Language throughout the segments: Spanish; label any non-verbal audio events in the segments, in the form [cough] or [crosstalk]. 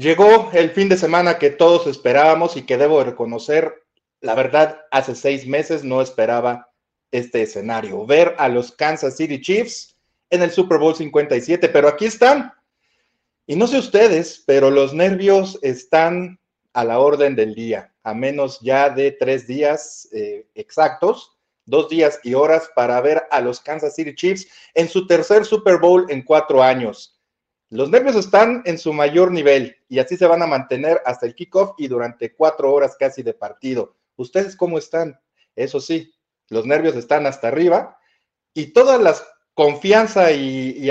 Llegó el fin de semana que todos esperábamos y que debo reconocer, la verdad, hace seis meses no esperaba este escenario, ver a los Kansas City Chiefs en el Super Bowl 57, pero aquí están. Y no sé ustedes, pero los nervios están a la orden del día, a menos ya de tres días eh, exactos, dos días y horas para ver a los Kansas City Chiefs en su tercer Super Bowl en cuatro años. Los nervios están en su mayor nivel y así se van a mantener hasta el kickoff y durante cuatro horas casi de partido. ¿Ustedes cómo están? Eso sí, los nervios están hasta arriba y todas las confianza y,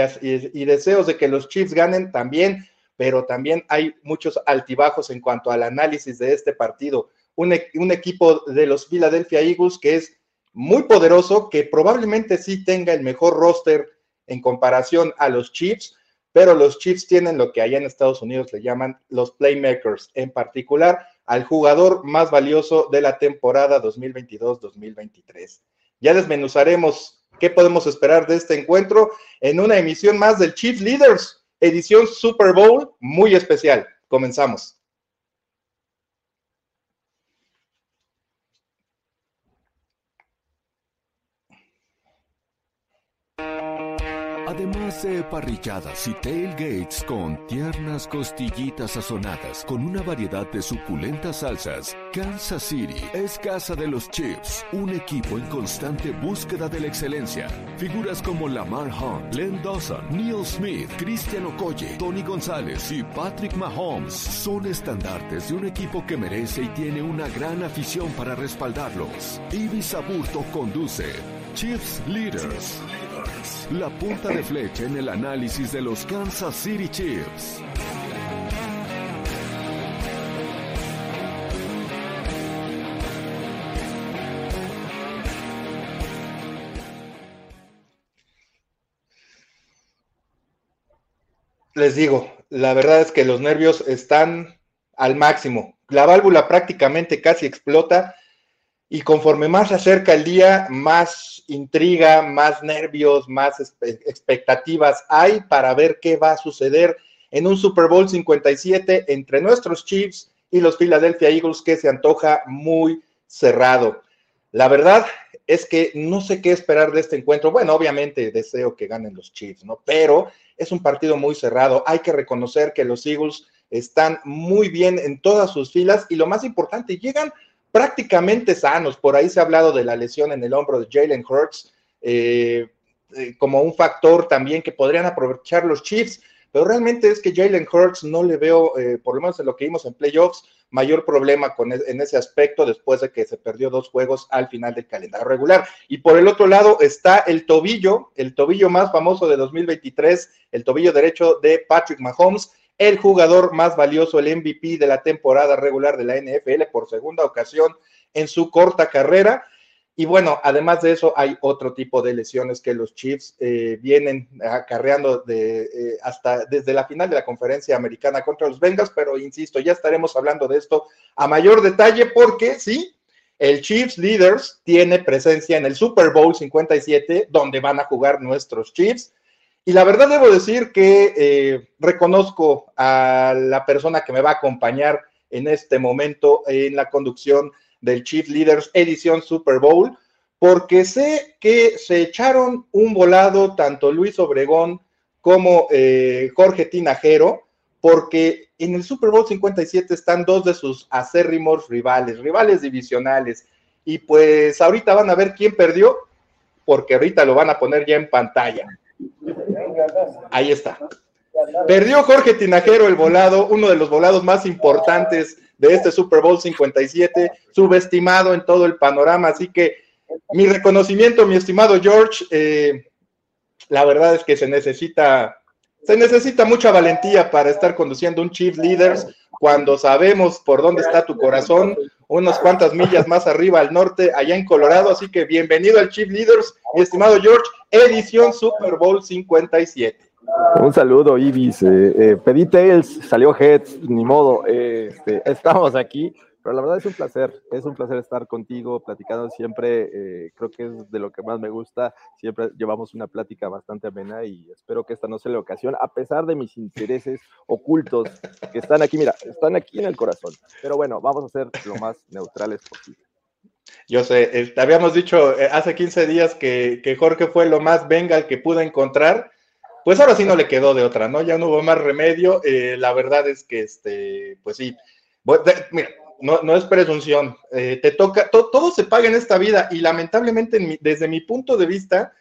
deseos de que los Chiefs ganen también, pero también hay muchos altibajos en cuanto al análisis de este partido. Un, un equipo de los Philadelphia Eagles que es muy poderoso, que probablemente sí tenga el mejor roster en comparación a los Chiefs, pero los Chiefs tienen lo que allá en Estados Unidos le llaman los playmakers, en particular al jugador más valioso de la temporada 2022-2023. Ya desmenuzaremos qué podemos esperar de este encuentro en una emisión más del Chiefs Leaders, edición Super Bowl muy especial. Comenzamos. Además de parrilladas y tailgates con tiernas costillitas sazonadas con una variedad de suculentas salsas, Kansas City es casa de los Chiefs, un equipo en constante búsqueda de la excelencia. Figuras como Lamar Hunt, Len Dawson, Neil Smith, Christian Okoye, Tony González y Patrick Mahomes son estandartes de un equipo que merece y tiene una gran afición para respaldarlos. Ibis Aburto conduce Chiefs Leaders. La punta de flecha en el análisis de los Kansas City Chiefs. Les digo, la verdad es que los nervios están al máximo. La válvula prácticamente casi explota y conforme más se acerca el día, más intriga, más nervios, más expectativas hay para ver qué va a suceder en un Super Bowl 57 entre nuestros Chiefs y los Philadelphia Eagles que se antoja muy cerrado. La verdad es que no sé qué esperar de este encuentro. Bueno, obviamente deseo que ganen los Chiefs, ¿no? Pero es un partido muy cerrado. Hay que reconocer que los Eagles están muy bien en todas sus filas y lo más importante, llegan prácticamente sanos. Por ahí se ha hablado de la lesión en el hombro de Jalen Hurts eh, eh, como un factor también que podrían aprovechar los Chiefs, pero realmente es que Jalen Hurts no le veo, eh, por lo menos en lo que vimos en playoffs, mayor problema con e, en ese aspecto después de que se perdió dos juegos al final del calendario regular. Y por el otro lado está el tobillo, el tobillo más famoso de 2023, el tobillo derecho de Patrick Mahomes, el jugador más valioso, el MVP de la temporada regular de la NFL por segunda ocasión en su corta carrera. Y bueno, además de eso, hay otro tipo de lesiones que los Chiefs eh, vienen acarreando de, eh, hasta desde la final de la conferencia americana contra los Bengals, pero insisto, ya estaremos hablando de esto a mayor detalle porque sí, el Chiefs Leaders tiene presencia en el Super Bowl 57, donde van a jugar nuestros Chiefs. Y la verdad debo decir que eh, reconozco a la persona que me va a acompañar en este momento en la conducción del Chief Leaders edición Super Bowl, porque sé que se echaron un volado tanto Luis Obregón como eh, Jorge Tinajero, porque en el Super Bowl 57 están dos de sus acérrimos rivales, rivales divisionales, y pues ahorita van a ver quién perdió, porque ahorita lo van a poner ya en pantalla. Ahí está. Perdió Jorge Tinajero el volado, uno de los volados más importantes de este Super Bowl 57, subestimado en todo el panorama. Así que mi reconocimiento, mi estimado George, eh, la verdad es que se necesita, se necesita mucha valentía para estar conduciendo un Chief Leaders cuando sabemos por dónde está tu corazón, unas cuantas millas más arriba al norte, allá en Colorado. Así que bienvenido al Chief Leaders, mi estimado George, edición Super Bowl 57. Un saludo, Ibis. Eh, eh, pedí Tails, salió Heads, ni modo. Eh, este, estamos aquí Pero la verdad es un placer, es un placer estar contigo, platicando siempre, eh, creo que es de lo que más me gusta, siempre llevamos una plática bastante amena y espero que esta no sea la ocasión, a pesar de mis intereses ocultos que están aquí, mira, están aquí en el corazón. Pero bueno, vamos a ser lo más neutrales posible. Yo sé, te habíamos dicho eh, hace 15 días que, que Jorge fue lo más venga que pude encontrar pues ahora sí no le quedó de otra, ¿no? Ya no hubo más remedio. Eh, la verdad es que, este, pues sí, mira, no, es presunción. Eh, te toca, todo se paga en esta vida y lamentablemente desde mi punto de vista,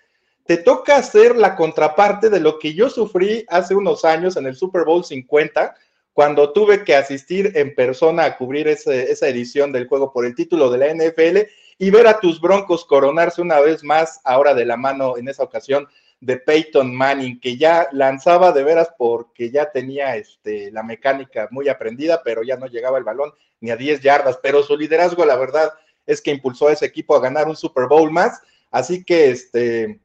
te toca ser la contraparte de lo que yo sufrí hace unos años en el Super Bowl 50, cuando tuve que asistir en persona a cubrir esa edición del juego por el título de la NFL y ver a tus broncos coronarse una vez más, ahora de la mano en esa ocasión de Peyton Manning, que ya lanzaba de veras porque ya tenía este, la mecánica muy aprendida, pero ya no llegaba el balón ni a 10 yardas, pero su liderazgo, la verdad, es que impulsó a ese equipo a ganar un Super Bowl más, así que este,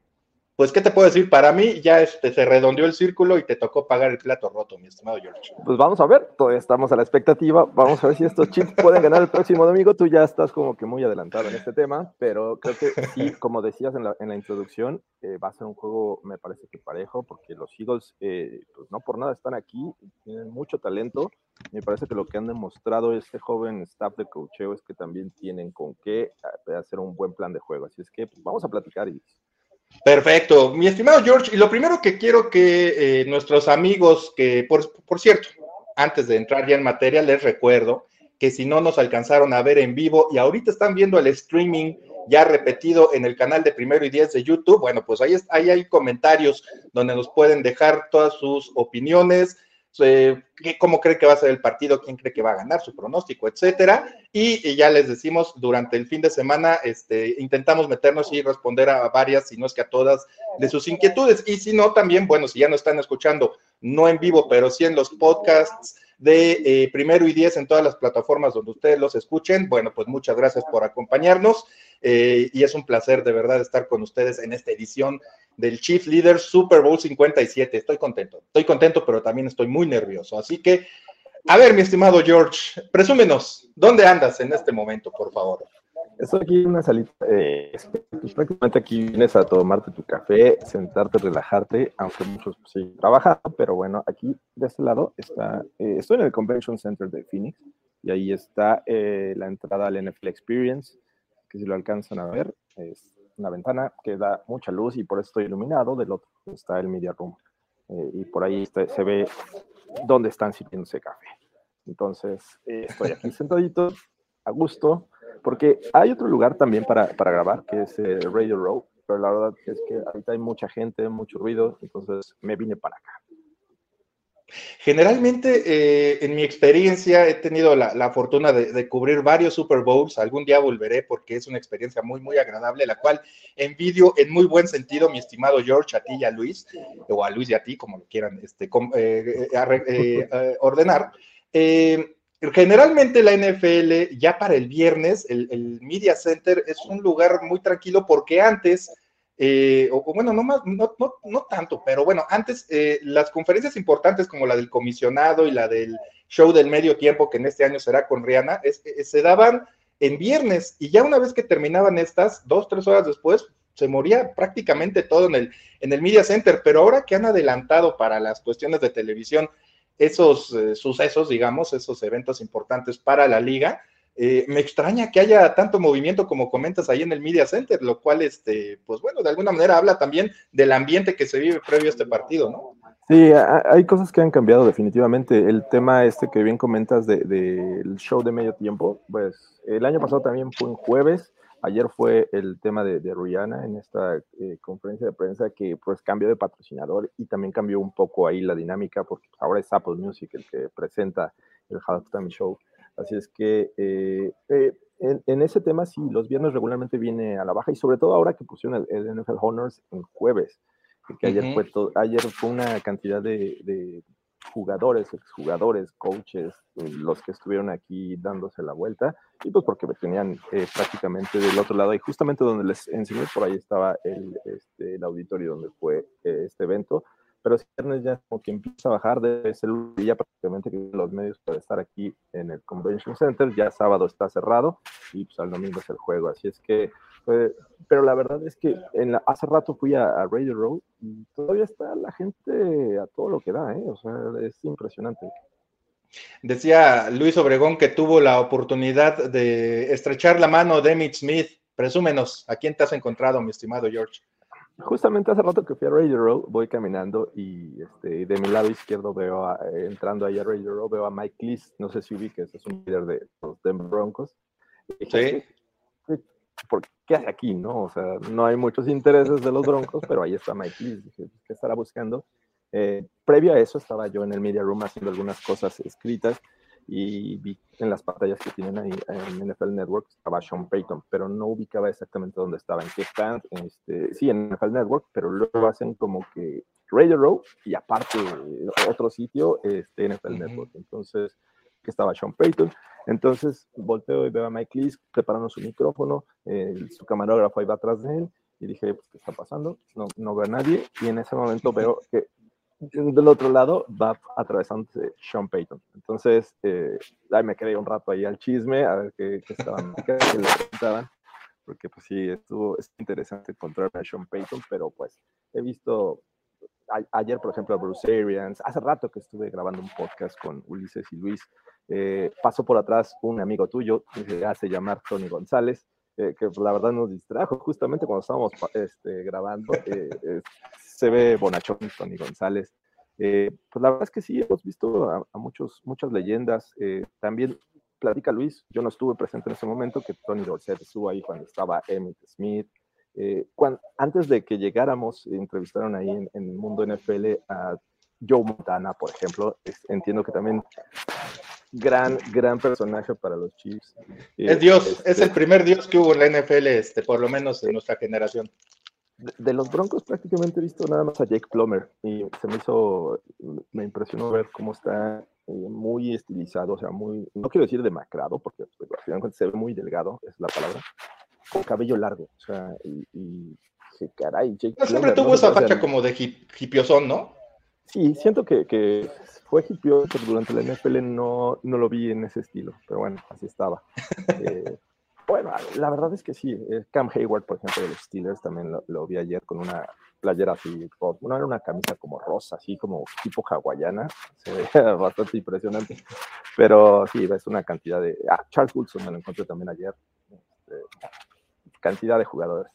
pues, ¿qué te puedo decir? Para mí ya este, se redondeó el círculo y te tocó pagar el plato roto, mi estimado George. Pues vamos a ver, todavía estamos a la expectativa. Vamos a ver si estos chips pueden ganar el próximo domingo. Tú ya estás como que muy adelantado en este tema, pero creo que sí, como decías en la, en la introducción, eh, va a ser un juego, me parece que parejo, porque los Eagles, eh, pues no por nada están aquí, tienen mucho talento. Me parece que lo que han demostrado este joven staff de coacheo es que también tienen con qué eh, hacer un buen plan de juego. Así es que pues, vamos a platicar y Perfecto. Mi estimado George, y lo primero que quiero que eh, nuestros amigos, que por, por, cierto, antes de entrar ya en materia, les recuerdo que si no nos alcanzaron a ver en vivo y ahorita están viendo el streaming ya repetido en el canal de Primero y Diez de YouTube, bueno, pues ahí, ahí hay comentarios donde nos pueden dejar todas sus opiniones, eh, cómo cree que va a ser el partido, quién cree que va a ganar, su pronóstico, etcétera. Y, ya les decimos, durante el fin de semana este, intentamos meternos y responder a varias, si no es que a todas, de sus inquietudes. Y si no, también, bueno, si ya no están escuchando, no en vivo, pero sí en los podcasts de eh, Primero y Diez en todas las plataformas donde ustedes los escuchen, bueno, pues muchas gracias por acompañarnos. Eh, y es un placer de verdad estar con ustedes en esta edición del Chief Leader Super Bowl 57. Estoy contento, estoy contento, pero también estoy muy nervioso. Así que, a ver, mi estimado George, presúmenos, ¿dónde andas en este momento, por favor? Estoy aquí en una salita, eh, pues, prácticamente aquí vienes a tomarte tu café, sentarte, relajarte, aunque muchos pues, sí trabajan, pero bueno, aquí de este lado está, eh, estoy en el Convention Center de Phoenix y ahí está la entrada al NFL Experience que si lo alcanzan a ver, es una ventana que da mucha luz y por eso estoy iluminado, del otro está el media room. Eh, y por ahí se ve dónde están sirviéndose café. Entonces, eh, estoy aquí [laughs] sentadito, a gusto, porque hay otro lugar también para, para grabar, que es eh, Radio Row, pero la verdad es que ahorita hay mucha gente, mucho ruido, entonces me vine para acá. Generalmente, eh, en mi experiencia, he tenido la, fortuna de, cubrir varios Super Bowls. Algún día volveré porque es una experiencia muy, muy agradable, la cual envidio en muy buen sentido, mi estimado George, a ti y a Luis, o a Luis y a ti, como lo quieran este, eh, eh, [laughs] ordenar. generalmente la NFL, ya para el viernes, el Media Center es un lugar muy tranquilo porque antes eh, o, bueno, no, más, no, no, no, tanto, pero bueno, antes eh, las conferencias importantes como la del comisionado y la del show del medio tiempo, que en este año será con Rihanna, eh, se daban en viernes y ya una vez que terminaban estas, dos, tres horas después, se moría prácticamente todo en el, en el Media Center, pero ahora que han adelantado para las cuestiones de televisión esos sucesos, digamos, esos eventos importantes para la liga, eh, me extraña que haya tanto movimiento como comentas ahí en el Media Center, lo cual, este, pues bueno, de alguna manera habla también del ambiente que se vive previo a este partido, ¿no? Sí, hay cosas que han cambiado definitivamente. El tema este que bien comentas del de, show de medio tiempo, pues el año pasado también fue en jueves, ayer fue el tema de, Rihanna en esta eh, conferencia de prensa que pues cambió de patrocinador y también cambió un poco ahí la dinámica porque ahora es Apple Music el que presenta el halftime show. Así es que eh, eh, en, ese tema sí, los viernes regularmente viene a la baja y sobre todo ahora que pusieron el, NFL Honors en jueves, que ayer, fue ayer fue una cantidad de, jugadores, exjugadores, coaches, eh, los que estuvieron aquí dándose la vuelta, y pues porque tenían prácticamente del otro lado, y justamente donde les enseñé, por ahí estaba el, este, el auditorio donde fue este evento, pero si viernes ya como que empieza a bajar, ser el día prácticamente los medios para estar aquí en el Convention Center, ya sábado está cerrado y pues al domingo es el juego, así es que, pero la verdad es que en hace rato fui a, Radio Row y todavía está la gente a todo lo que da, ¿eh? o sea, es impresionante. Decía Luis Obregón que tuvo la oportunidad de estrechar la mano de Emmett Smith. Presúmenos, ¿a quién te has encontrado, mi estimado George? Justamente hace rato que fui a Radio Row, voy caminando y este, de mi lado izquierdo veo, entrando ahí a Radio Row, veo a Mike Lees, no sé si que es un líder de los Denver Broncos. sí. ¿Por qué hace aquí, no? O sea, no hay muchos intereses de los Broncos, pero ahí está Mike Lees. Dije, ¿qué estará buscando? Eh, previo a eso estaba yo en el Media Room haciendo algunas cosas escritas y vi en las pantallas que tienen ahí en NFL Network estaba Sean Payton, pero no ubicaba exactamente dónde estaba, en qué stand, este, sí, en NFL Network, pero luego hacen como que Radio Row y aparte otro sitio, este, NFL Network. Entonces, que estaba Sean Payton. Entonces, volteo y veo a Mike Lees preparando su micrófono, su camarógrafo iba atrás de él y dije, pues, ¿qué está pasando? No, no veo a nadie y en ese momento [laughs] veo que del otro lado va atravesando Sean Payton. Entonces, eh, ahí me quedé un rato ahí al chisme, a ver qué, estaban, qué le preguntaban, porque pues sí, estuvo es interesante encontrarme a Sean Payton, pero pues he visto ayer, por ejemplo, a Bruce Arians, hace rato que estuve grabando un podcast con Ulises y Luis, eh, pasó por atrás un amigo tuyo, que se hace llamar Tony González, eh, que la verdad nos distrajo justamente cuando estábamos este, grabando. Eh, se ve bonachón Tony González. Eh, pues la verdad es que sí, hemos visto a, muchos, muchas leyendas. también platica Luis, yo no estuve presente en ese momento, que Tony Dorsett estuvo ahí cuando estaba Emmett Smith. antes de que llegáramos, entrevistaron ahí en, en el mundo NFL a Joe Montana, por ejemplo. entiendo que también gran, gran personaje para los Chiefs. Es Dios, es este el primer Dios que hubo en la NFL, este, por lo menos en nuestra generación. De, los Broncos prácticamente he visto nada más a Jake Plummer y se me hizo, me impresionó ver cómo está eh, muy estilizado, o sea, muy, no quiero decir demacrado, porque pues, se ve muy delgado, es la palabra, con cabello largo, o sea, y, y caray, Jake Siempre tuvo esa facha como de hip, hipiosón, ¿no? Sí, siento que, que fue hipioso, pero durante la NFL no, no lo vi en ese estilo, pero bueno, así estaba. Eh, [laughs] bueno, la verdad es que sí, eh, Cam Hayward, por ejemplo, de los Steelers, también lo, vi ayer con una playera así, no era una camisa como rosa, así como tipo hawaiana, se veía [laughs] bastante impresionante, pero sí, es una cantidad de... Ah, Charles Wilson me lo encontré también ayer, este, cantidad de jugadores.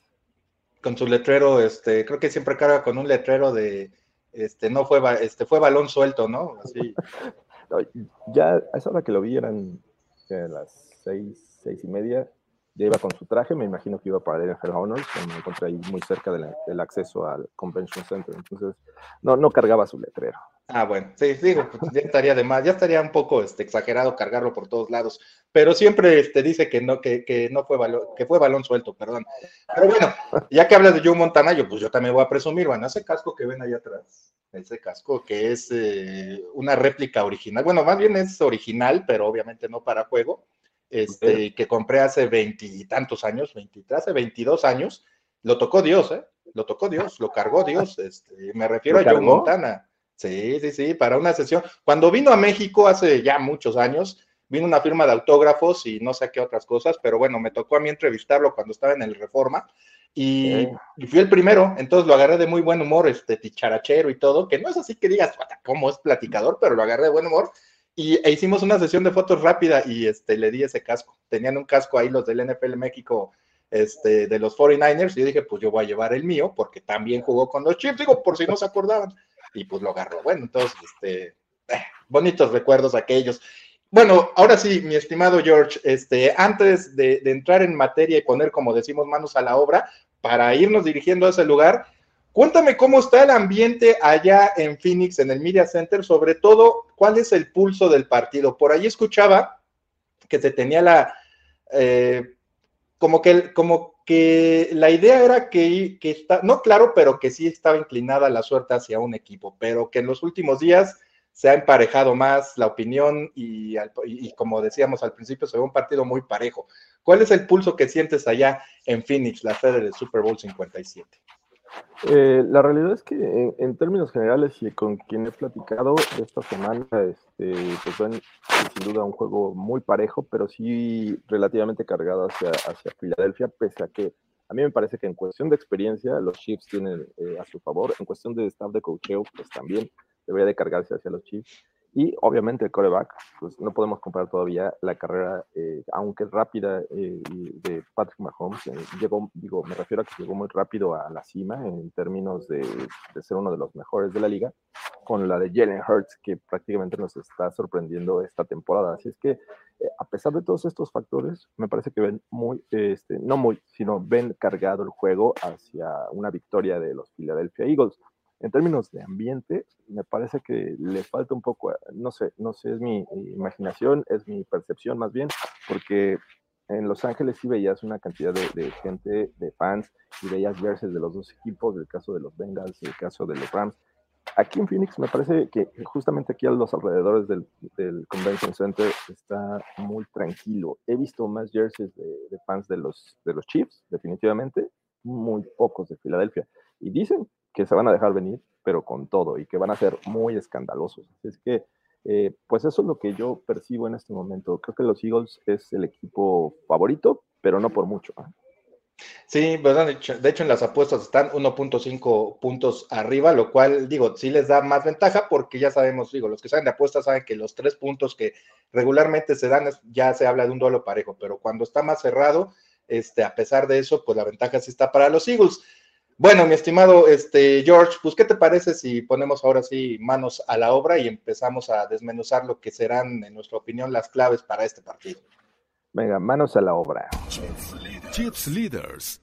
Con su letrero, este, creo que siempre carga con un letrero de este, no fue, este, fue balón suelto, ¿no? Así. [laughs] ya a esa hora que lo vi eran las seis, seis y media, ya iba con su traje, me imagino que iba para el NFL Honors, me encontré ahí muy cerca del acceso al Convention Center, entonces no, no cargaba su letrero. Ah, bueno, sí, digo, pues, ya estaría de más, ya estaría un poco este, exagerado cargarlo por todos lados, pero siempre este, dice que no, que, que no fue balón, que fue balón suelto, perdón. Pero bueno, ya que hablas de Joe Montana, yo pues yo también voy a presumir, bueno, ese casco que ven ahí atrás, ese casco que es eh, una réplica original, bueno, más bien es original, pero obviamente no para juego, este, que compré hace veintitantos años, hace veintidós años, lo tocó Dios, ¿eh? Lo tocó Dios, lo cargó Dios, [laughs] este, me refiero a Joe Montana. Sí, sí, sí, para una sesión. Cuando vino a México hace ya muchos años, vino una firma de autógrafos y no sé qué otras cosas, pero bueno, me tocó a mí entrevistarlo cuando estaba en el Reforma y, fui el primero, entonces lo agarré de muy buen humor, este ticharachero y todo, que no es así que digas cómo es platicador, pero lo agarré de buen humor y e hicimos una sesión de fotos rápida y este le di ese casco. Tenían un casco ahí los del NFL México este, de los 49ers y yo dije, pues yo voy a llevar el mío porque también jugó con los Chiefs, digo, por si no se acordaban y pues lo agarró. Bueno, entonces, este, eh, bonitos recuerdos aquellos. Bueno, ahora sí, mi estimado George, este, antes de, entrar en materia y poner, como decimos, manos a la obra, para irnos dirigiendo a ese lugar, cuéntame cómo está el ambiente allá en Phoenix, en el Media Center, sobre todo, cuál es el pulso del partido. Por ahí escuchaba que se tenía la, eh, como que, como que la idea era que, que está, no claro, pero que sí estaba inclinada la suerte hacia un equipo, pero que en los últimos días se ha emparejado más la opinión y, y, como decíamos al principio, se ve un partido muy parejo. ¿Cuál es el pulso que sientes allá en Phoenix, la sede del Super Bowl 57? Eh, la realidad es que en, términos generales y con quien he platicado esta semana, este, pues ven sin duda un juego muy parejo, pero sí relativamente cargado hacia, hacia Filadelfia, pese a que a mí me parece que en cuestión de experiencia los Chiefs tienen eh, a su favor, en cuestión de staff de coacheo, pues también debería de cargarse hacia los Chiefs. Y obviamente el coreback, pues no podemos comparar todavía la carrera, eh, aunque rápida, eh, de Patrick Mahomes. Eh, llegó, digo, me refiero a que llegó muy rápido a la cima en términos de, de, ser uno de los mejores de la liga, con la de Jalen Hurts, que prácticamente nos está sorprendiendo esta temporada. Así es que, a pesar de todos estos factores, me parece que ven muy, este, no muy, sino ven cargado el juego hacia una victoria de los Philadelphia Eagles en términos de ambiente, me parece que le falta un poco, no sé, no sé, es mi imaginación, es mi percepción más bien, porque en Los Ángeles sí veías una cantidad de, gente, de fans, y veías verses de los dos equipos, del caso de los Bengals y el caso de los Rams. Aquí en Phoenix me parece que justamente aquí a los alrededores del, Convention Center está muy tranquilo. He visto más jerseys de, de, fans de los, de los Chiefs, definitivamente, muy pocos de Filadelfia. Y dicen que se van a dejar venir, pero con todo, y que van a ser muy escandalosos. es que, eh, pues eso es lo que yo percibo en este momento. Creo que los Eagles es el equipo favorito, pero no por mucho. Sí, verdad. De hecho, en las apuestas están 1.5 puntos arriba, lo cual, digo, sí les da más ventaja porque ya sabemos, digo, los que saben de apuestas saben que los tres puntos que regularmente se dan ya se habla de un duelo parejo, pero cuando está más cerrado, este, a pesar de eso, pues la ventaja sí está para los Eagles. Bueno, mi estimado este, George, pues, ¿qué te parece si ponemos ahora sí manos a la obra y empezamos a desmenuzar lo que serán, en nuestra opinión, las claves para este partido? Venga, manos a la obra. Chips Leaders.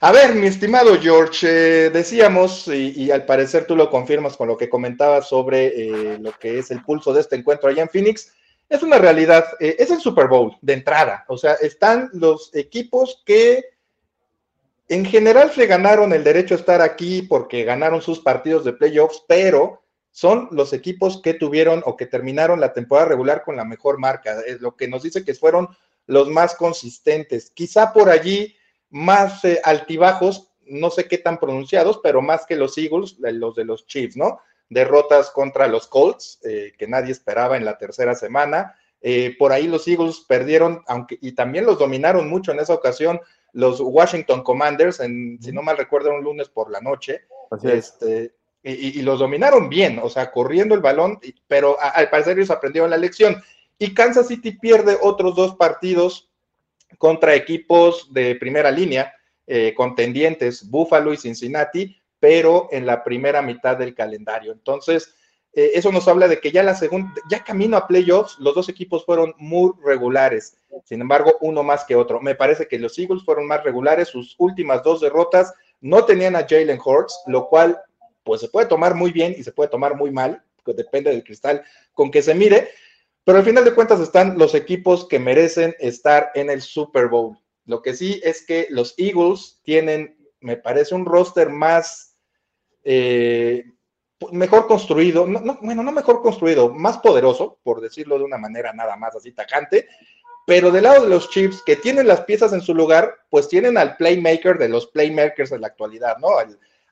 A ver, mi estimado George, eh, decíamos, y, al parecer tú lo confirmas con lo que comentabas sobre eh, lo que es el pulso de este encuentro allá en Phoenix, es una realidad, eh, es el Super Bowl de entrada, o sea, están los equipos que en general se ganaron el derecho a estar aquí porque ganaron sus partidos de playoffs, pero son los equipos que tuvieron o que terminaron la temporada regular con la mejor marca. Es lo que nos dice que fueron los más consistentes. Quizá por allí más eh, altibajos, no sé qué tan pronunciados, pero más que los Eagles, los de los Chiefs, ¿no? Derrotas contra los Colts, eh, que nadie esperaba en la tercera semana. Eh, por ahí los Eagles perdieron, aunque y también los dominaron mucho en esa ocasión los Washington Commanders, en, si no mal recuerdo, un lunes por la noche. Este, y, los dominaron bien, o sea, corriendo el balón, pero al parecer ellos aprendieron la lección. Y Kansas City pierde otros dos partidos contra equipos de primera línea, eh, contendientes, Buffalo y Cincinnati, pero en la primera mitad del calendario. Entonces, eh, eso nos habla de que ya la segunda, ya camino a playoffs, los dos equipos fueron muy regulares. Sin embargo, uno más que otro. Me parece que los Eagles fueron más regulares. Sus últimas dos derrotas no tenían a Jalen Hurts, lo cual pues se puede tomar muy bien y se puede tomar muy mal, depende del cristal con que se mire. Pero al final de cuentas están los equipos que merecen estar en el Super Bowl. Lo que sí es que los Eagles tienen, me parece, un roster más, eh, mejor construido, bueno, no mejor construido, más poderoso, por decirlo de una manera nada más así tajante, pero del lado de los Chiefs, que tienen las piezas en su lugar, pues tienen al playmaker de los playmakers en la actualidad, ¿no?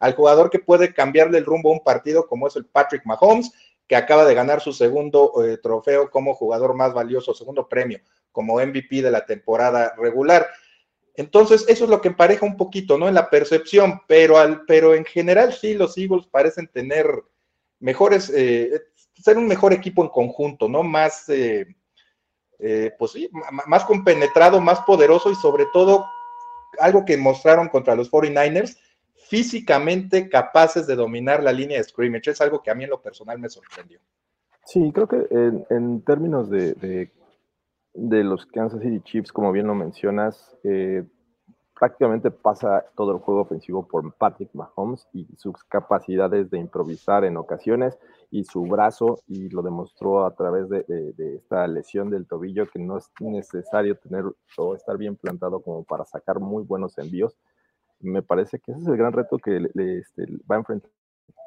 Al, jugador que puede cambiarle el rumbo a un partido, como es el Patrick Mahomes, que acaba de ganar su segundo eh, trofeo como jugador más valioso, segundo premio, como MVP de la temporada regular. Entonces, eso es lo que empareja un poquito, ¿no? En la percepción, pero, al, pero en general sí, los Eagles parecen tener mejores, eh, ser un mejor equipo en conjunto, ¿no? Más, eh, eh, pues sí, más compenetrado, más poderoso y sobre todo algo que mostraron contra los 49ers, físicamente capaces de dominar la línea de scrimmage. Es algo que a mí en lo personal me sorprendió. Sí, creo que en, términos de, de, los Kansas City Chiefs, como bien lo mencionas, eh, prácticamente pasa todo el juego ofensivo por Patrick Mahomes y sus capacidades de improvisar en ocasiones y su brazo, y lo demostró a través de, esta lesión del tobillo, que no es necesario tener o estar bien plantado como para sacar muy buenos envíos. Me parece que ese es el gran reto que le, este, va a enfrentar.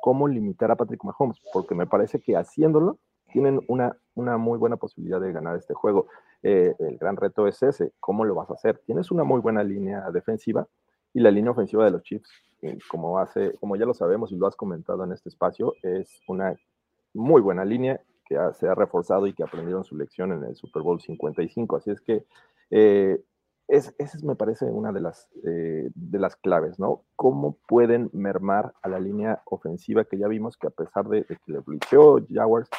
¿Cómo limitar a Patrick Mahomes? Porque me parece que haciéndolo tienen una, una muy buena posibilidad de ganar este juego. Eh, el gran reto es ese, ¿cómo lo vas a hacer? Tienes una muy buena línea defensiva y la línea ofensiva de los Chiefs como hace, como ya lo sabemos y lo has comentado en este espacio, es una muy buena línea que se ha reforzado y que aprendieron su lección en el Super Bowl 55. Así es que eh, esa es, me parece una de las, eh, de las claves, ¿no? ¿Cómo pueden mermar a la línea ofensiva que ya vimos que a pesar de, que le blicheó Jaguars,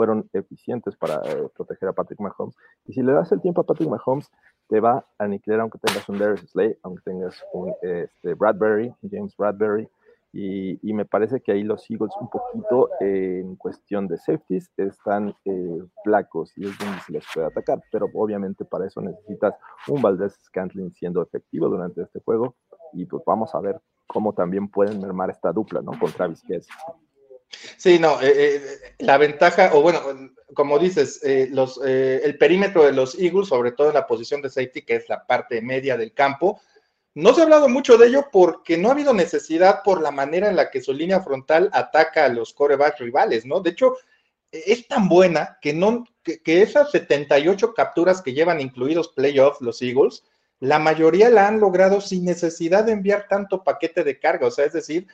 fueron eficientes para eh, proteger a Patrick Mahomes? Y si le das el tiempo a Patrick Mahomes, te va a aniquilar aunque tengas un Darius Slay, aunque tengas un este, Bradbury, James Bradbury, y, me parece que ahí los Eagles un poquito en cuestión de safeties están eh, flacos y es donde se les puede atacar, pero obviamente para eso necesitas un Valdez Scantling siendo efectivo durante este juego y pues vamos a ver cómo también pueden mermar esta dupla, ¿no? Con Travis Kelsey. Sí, no, eh, eh, la ventaja, o bueno, como dices, los, el perímetro de los Eagles, sobre todo en la posición de safety, que es la parte media del campo, no se ha hablado mucho de ello porque no ha habido necesidad por la manera en la que su línea frontal ataca a los corebacks rivales, ¿no? De hecho, es tan buena que, no, que, esas 78 capturas que llevan incluidos playoffs los Eagles, la mayoría la han logrado sin necesidad de enviar tanto paquete de carga, o sea, es decir,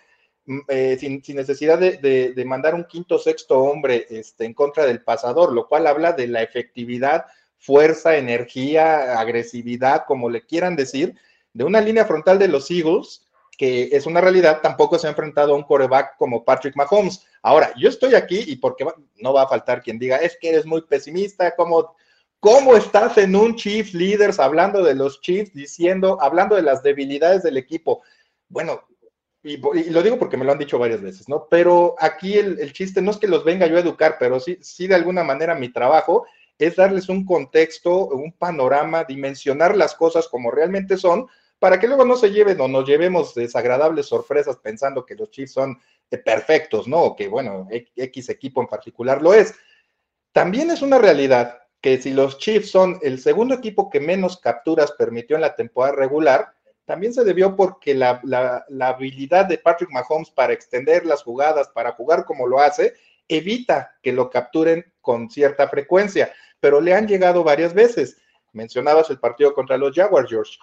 eh, sin, necesidad de, mandar un quinto sexto hombre este, en contra del pasador, lo cual habla de la efectividad, fuerza, energía, agresividad, como le quieran decir, de una línea frontal de los Eagles, que es una realidad, tampoco se ha enfrentado a un coreback como Patrick Mahomes. Ahora, yo estoy aquí y porque no va a faltar quien diga, es que eres muy pesimista, ¿cómo, cómo estás en un Chiefs Leaders hablando de los Chiefs, diciendo, hablando de las debilidades del equipo? Bueno, y, lo digo porque me lo han dicho varias veces, ¿no? Pero aquí el, el, chiste no es que los venga yo a educar, pero sí, sí de alguna manera mi trabajo es darles un contexto, un panorama, dimensionar las cosas como realmente son, para que luego no se lleven o nos llevemos desagradables sorpresas pensando que los Chiefs son eh, perfectos, ¿no? O que, bueno, X equipo en particular lo es. También es una realidad que si los Chiefs son el segundo equipo que menos capturas permitió en la temporada regular, también se debió porque la, la, habilidad de Patrick Mahomes para extender las jugadas, para jugar como lo hace, evita que lo capturen con cierta frecuencia, pero le han llegado varias veces. Mencionabas el partido contra los Jaguars, George.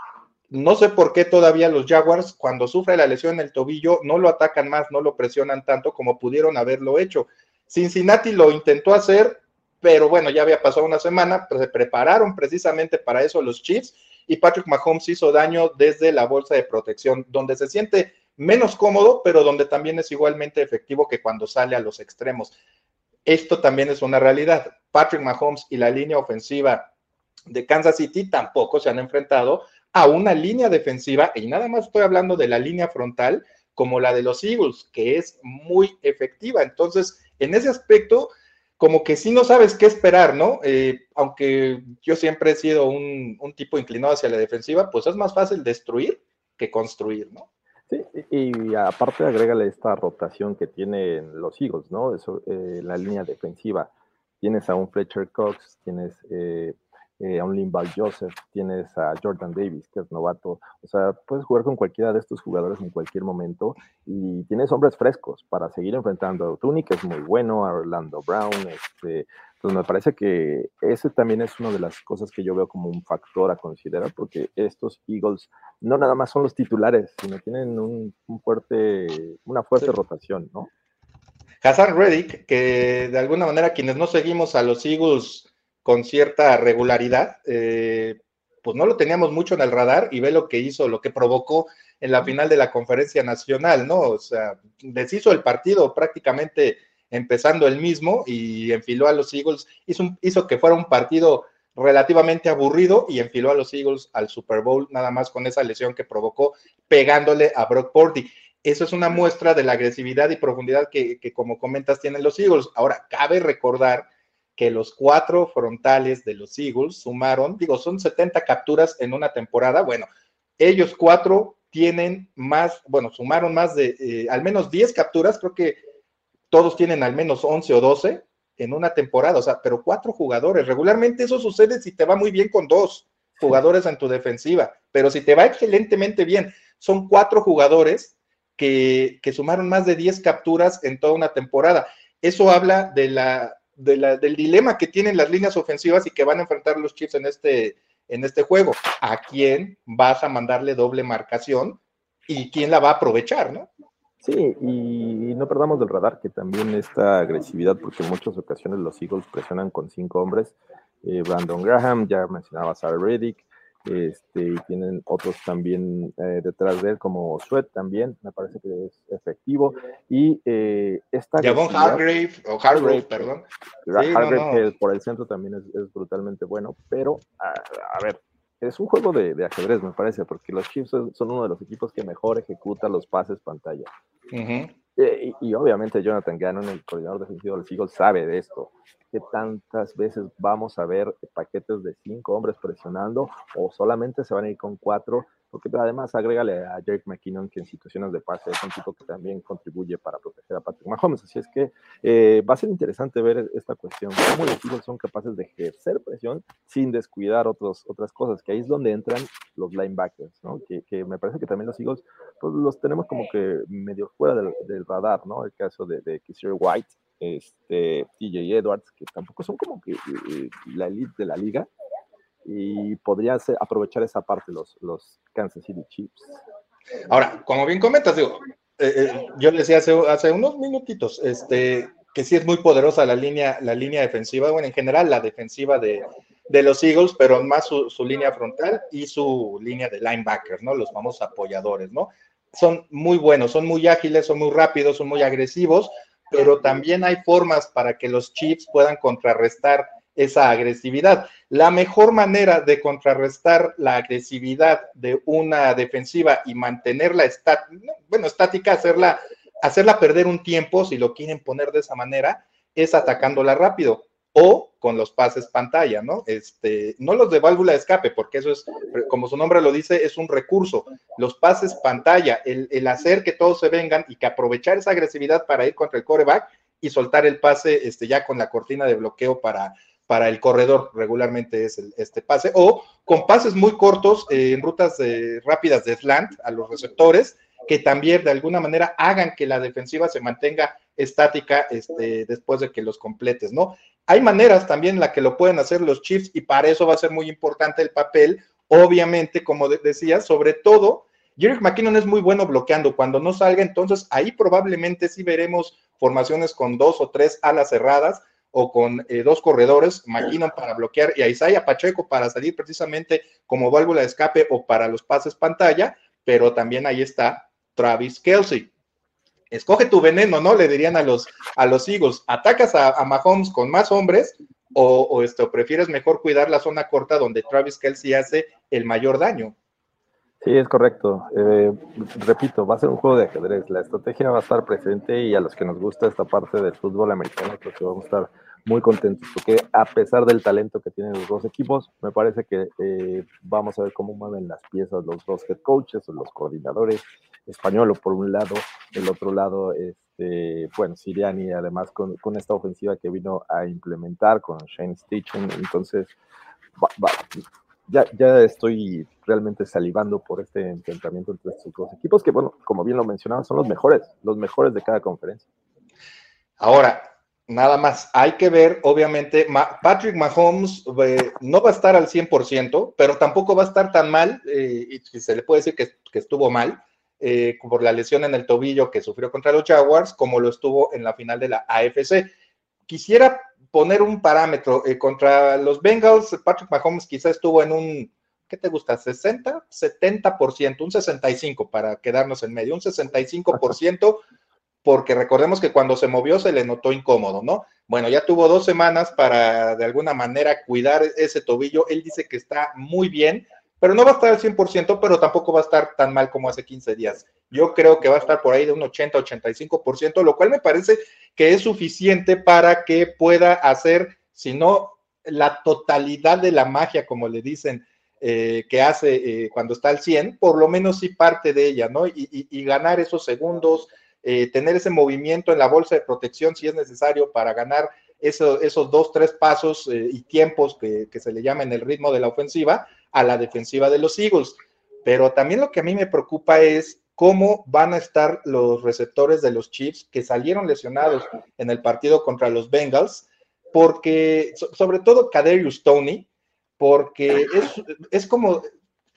No sé por qué todavía los Jaguars, cuando sufre la lesión en el tobillo, no lo atacan más, no lo presionan tanto como pudieron haberlo hecho. Cincinnati lo intentó hacer, pero bueno, ya había pasado una semana, pues se prepararon precisamente para eso los Chiefs y Patrick Mahomes hizo daño desde la bolsa de protección, donde se siente menos cómodo, pero donde también es igualmente efectivo que cuando sale a los extremos. Esto también es una realidad. Patrick Mahomes y la línea ofensiva de Kansas City tampoco se han enfrentado a una línea defensiva, y nada más estoy hablando de la línea frontal, como la de los Eagles, que es muy efectiva. Entonces, en ese aspecto, como que sí no sabes qué esperar, ¿no? Eh, aunque yo siempre he sido un, tipo inclinado hacia la defensiva, pues es más fácil destruir que construir, ¿no? Sí, y aparte agrégale esta rotación que tienen los Eagles, ¿no? Eso, eh, la línea defensiva. Tienes a un Fletcher Cox, tienes eh, eh, a un Limbal Joseph, tienes a Jordan Davis, que es novato. O sea, puedes jugar con cualquiera de estos jugadores en cualquier momento y tienes hombres frescos para seguir enfrentando a Tunic, que es muy bueno, a Orlando Brown. Este, pues me parece que ese también es una de las cosas que yo veo como un factor a considerar, porque estos Eagles no nada más son los titulares, sino tienen un, fuerte, una fuerte rotación, ¿no? Hassan Reddick, que de alguna manera quienes no seguimos a los Eagles con cierta regularidad, eh, pues no lo teníamos mucho en el radar y ve lo que hizo, lo que provocó en la final de la conferencia nacional, ¿no? O sea, deshizo el partido prácticamente empezando el mismo y enfiló a los Eagles, hizo, que fuera un partido relativamente aburrido y enfiló a los Eagles al Super Bowl nada más con esa lesión que provocó pegándole a Brock Purdy. Eso es una muestra de la agresividad y profundidad que como comentas tienen los Eagles. Ahora, cabe recordar que los cuatro frontales de los Eagles sumaron, digo, son 70 capturas en una temporada. Bueno, ellos cuatro tienen más, bueno, sumaron más de eh, al menos 10 capturas, creo que todos tienen al menos 11 o 12 en una temporada, o sea, pero cuatro jugadores. Regularmente eso sucede si te va muy bien con dos jugadores en tu defensiva, pero si te va excelentemente bien, son cuatro jugadores que, que sumaron más de 10 capturas en toda una temporada. Eso habla de la del dilema que tienen las líneas ofensivas y que van a enfrentar los Chiefs en este, en este juego. ¿A quién vas a mandarle doble marcación? y quién la va a aprovechar, ¿no? Sí, y no perdamos del radar que también esta agresividad, porque en muchas ocasiones los Eagles presionan con cinco hombres. Eh, Brandon Graham, ya mencionaba Sarah Reddick, este, y tienen otros también eh, detrás de él, como Sweat también, me parece que es efectivo. Y eh, esta. Hargrave, o Hargrave, perdón. Hargrave, que por el centro también es, brutalmente bueno, pero a, ver, es un juego de, ajedrez, me parece, porque los Chiefs son uno de los equipos que mejor ejecuta los pases pantalla. Eh, y, obviamente Jonathan Gannon, el coordinador defensivo de los Eagles, sabe de esto. Qué tantas veces vamos a ver paquetes de cinco hombres presionando o solamente se van a ir con cuatro, porque además agrégale a Jake McKinnon que en situaciones de pase es un tipo que también contribuye para proteger a Patrick Mahomes, así es que eh, va a ser interesante ver esta cuestión, cómo los Eagles son capaces de ejercer presión sin descuidar otros, otras cosas, que ahí es donde entran los linebackers, ¿no? que, me parece que también los Eagles pues, los tenemos como que medio fuera del, radar, ¿no? El caso de, de White, este, TJ Edwards, que tampoco son como que eh, la elite de la liga, y podría aprovechar esa parte los, los Kansas City Chiefs. Ahora, como bien comentas, digo, eh, eh, yo le decía hace, hace, unos minutitos, este, que sí es muy poderosa la línea, la línea defensiva, bueno, en general la defensiva de, de los Eagles, pero más su, su, línea frontal y su línea de linebackers, ¿no? Los famosos apoyadores, ¿no? Son muy buenos, son muy ágiles, son muy rápidos, son muy agresivos, pero también hay formas para que los Chiefs puedan contrarrestar esa agresividad. La mejor manera de contrarrestar la agresividad de una defensiva y mantenerla estática, bueno, estática, hacerla, hacerla perder un tiempo, si lo quieren poner de esa manera, es atacándola rápido o con los pases pantalla, ¿no? Este, no los de válvula de escape, porque eso es, como su nombre lo dice, es un recurso. Los pases pantalla, el, hacer que todos se vengan y que aprovechar esa agresividad para ir contra el coreback y soltar el pase este, ya con la cortina de bloqueo para, para el corredor, regularmente es este pase, o con pases muy cortos eh, en rutas rápidas de slant a los receptores, que también de alguna manera hagan que la defensiva se mantenga estática este, después de que los completes, ¿no? Hay maneras también en la que lo pueden hacer los Chiefs y para eso va a ser muy importante el papel, obviamente, como decía, sobre todo, Jerick McKinnon es muy bueno bloqueando, cuando no salga, entonces ahí probablemente sí veremos formaciones con dos o tres alas cerradas o con eh, dos corredores, McKinnon para bloquear y a Isaiah Pacheco para salir precisamente como válvula de escape o para los pases pantalla, pero también ahí está Travis Kelsey. Escoge tu veneno, ¿no? Le dirían a los, a los Eagles, atacas a, Mahomes con más hombres o, esto, prefieres mejor cuidar la zona corta donde Travis Kelsey hace el mayor daño. Sí, es correcto. Eh, repito, va a ser un juego de ajedrez. La estrategia va a estar presente y a los que nos gusta esta parte del fútbol americano, creo que vamos a estar muy contentos porque a pesar del talento que tienen los dos equipos, me parece que eh, vamos a ver cómo mueven las piezas los dos head coaches o los coordinadores español por un lado, el otro lado, este, bueno, Siriani además con, esta ofensiva que vino a implementar con Shane Stitchen, entonces ya, estoy realmente salivando por este enfrentamiento entre estos dos equipos que, bueno, como bien lo mencionaba, son los mejores, los mejores de cada conferencia. Ahora, nada más, hay que ver, obviamente, Patrick Mahomes eh, no va a estar al 100%, pero tampoco va a estar tan mal, eh, y se le puede decir que, que estuvo mal, eh, por la lesión en el tobillo que sufrió contra los Jaguars, como lo estuvo en la final de la AFC. Quisiera poner un parámetro eh, contra los Bengals, Patrick Mahomes quizá estuvo en un, ¿qué te gusta? 60, 70%, un 65 para quedarnos en medio, un 65%, porque recordemos que cuando se movió se le notó incómodo, ¿no? Bueno, ya tuvo dos semanas para de alguna manera cuidar ese tobillo. Él dice que está muy bien, pero no va a estar al 100%, pero tampoco va a estar tan mal como hace 15 días. Yo creo que va a estar por ahí de un 80-85%, lo cual me parece que es suficiente para que pueda hacer, si no la totalidad de la magia, como le dicen, eh, que hace eh, cuando está al 100, por lo menos sí parte de ella, ¿no? Y, ganar esos segundos, eh, tener ese movimiento en la bolsa de protección si es necesario para ganar esos dos, tres pasos y tiempos que, que se le llama en el ritmo de la ofensiva, a la defensiva de los Eagles. Pero también lo que a mí me preocupa es cómo van a estar los receptores de los Chiefs que salieron lesionados en el partido contra los Bengals, porque sobre todo Kaderius Tony, porque es, como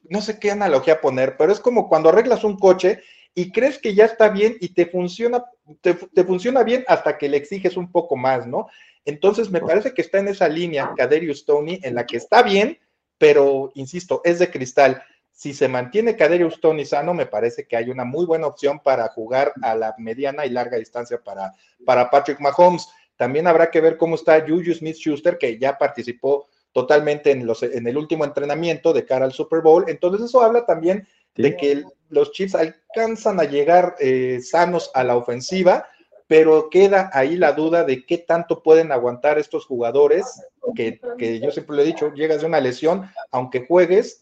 no sé qué analogía poner, pero es como cuando arreglas un coche y crees que ya está bien y te funciona, te, funciona bien hasta que le exiges un poco más, ¿no? Entonces me parece que está en esa línea Caderius Tony en la que está bien, pero insisto, es de cristal. Si se mantiene Caderius Tony sano, me parece que hay una muy buena opción para jugar a la mediana y larga distancia para, para Patrick Mahomes. También habrá que ver cómo está Juju Smith Schuster, que ya participó totalmente en, los, en el último entrenamiento de cara al Super Bowl. Entonces eso habla también de que los Chiefs alcanzan a llegar eh, sanos a la ofensiva, pero queda ahí la duda de qué tanto pueden aguantar estos jugadores, que, que yo siempre lo he dicho, llegas de una lesión, aunque juegues,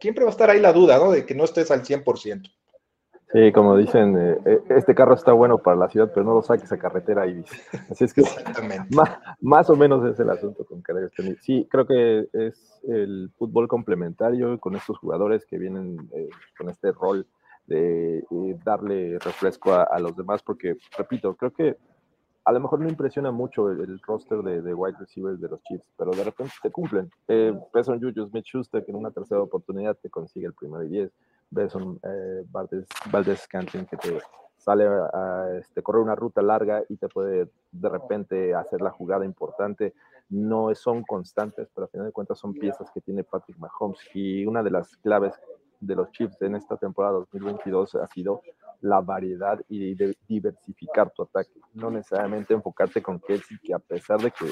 siempre va a estar ahí la duda, ¿no? De que no estés al 100%. Sí, como dicen, eh, eh, este carro está bueno para la ciudad, pero no lo saques a carretera y [laughs] Así es que más, más, o menos es el asunto con Caderius Sí, creo que es el fútbol complementario con estos jugadores que vienen eh, con este rol de darle refresco a, los demás, porque, repito, creo que a lo mejor no impresiona mucho el, roster de, de, wide receivers de los Chiefs, pero de repente te cumplen. Eh, Peson Juju Smith Schuster, que en una tercera oportunidad te consigue el primero y diez ves un eh, Valdez, Canting que te sale a, este, correr una ruta larga y te puede de repente hacer la jugada importante. No son constantes, pero a final de cuentas son piezas que tiene Patrick Mahomes. Y una de las claves de los Chiefs en esta temporada 2022 ha sido la variedad y de diversificar tu ataque. No necesariamente enfocarte con Kelsey, que a pesar de que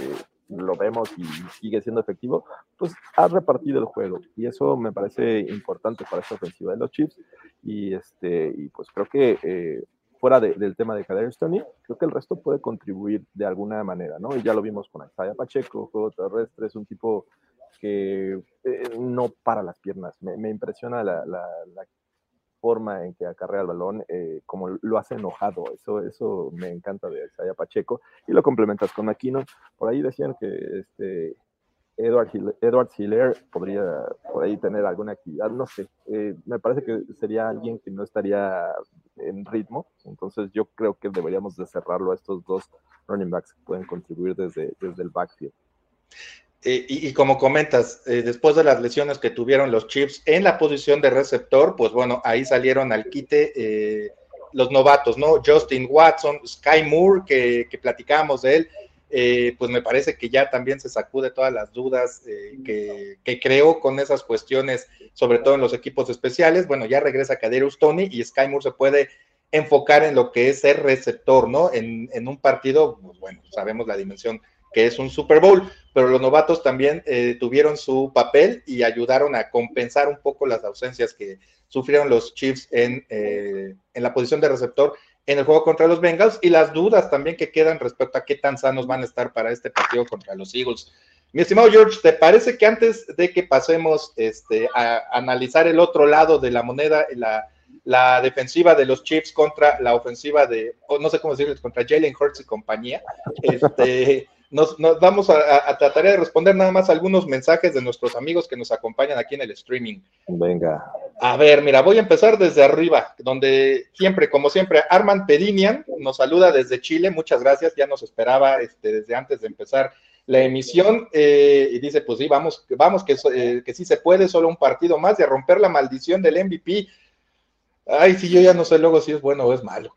lo vemos y sigue siendo efectivo, pues ha repartido el juego. Y eso me parece importante para esta ofensiva de los Chiefs. Y, este, y pues creo que eh, fuera del tema de Kader Stoney, creo que el resto puede contribuir de alguna manera, ¿no? Y ya lo vimos con Isaiah Pacheco, juego terrestre, es un tipo que eh, no para las piernas. Me, impresiona la, forma en que acarrea el balón, eh, como lo hace enojado. Eso, eso me encanta de Isaiah Pacheco. Y lo complementas con Aquino. Por ahí decían que este, Edward, Edward Hiller podría por ahí tener alguna actividad, no sé. Eh, me parece que sería alguien que no estaría en ritmo. Entonces yo creo que deberíamos de cerrarlo a estos dos running backs que pueden contribuir desde, desde el backfield. Eh, y, como comentas, eh, después de las lesiones que tuvieron los Chiefs en la posición de receptor, pues bueno, ahí salieron al quite eh, los novatos, ¿no? Justin Watson, Sky Moore, que, que platicábamos de él, pues me parece que ya también se sacude todas las dudas que, que, creó con esas cuestiones, sobre todo en los equipos especiales. Bueno, ya regresa Cadeirus Tony y Sky Moore se puede enfocar en lo que es ser receptor, ¿no? En, en un partido, pues bueno, sabemos la dimensión que es un Super Bowl, pero los novatos también eh, tuvieron su papel y ayudaron a compensar un poco las ausencias que sufrieron los Chiefs en, eh, en la posición de receptor en el juego contra los Bengals y las dudas también que quedan respecto a qué tan sanos van a estar para este partido contra los Eagles. Mi estimado George, ¿te parece que antes de que pasemos este, a analizar el otro lado de la moneda, la, la defensiva de los Chiefs contra la ofensiva de, no sé cómo decirles, contra Jalen Hurts y compañía, [laughs] este, nos, vamos a, tratar de responder nada más algunos mensajes de nuestros amigos que nos acompañan aquí en el streaming. Venga. A ver, mira, voy a empezar desde arriba, donde siempre, como siempre, Arman Pedinian nos saluda desde Chile, muchas gracias, ya nos esperaba este, desde antes de empezar la emisión eh, y dice, pues sí, vamos, vamos que, eh, que sí se puede, solo un partido más de romper la maldición del MVP Ay, sí, yo ya no sé luego si es bueno o es malo.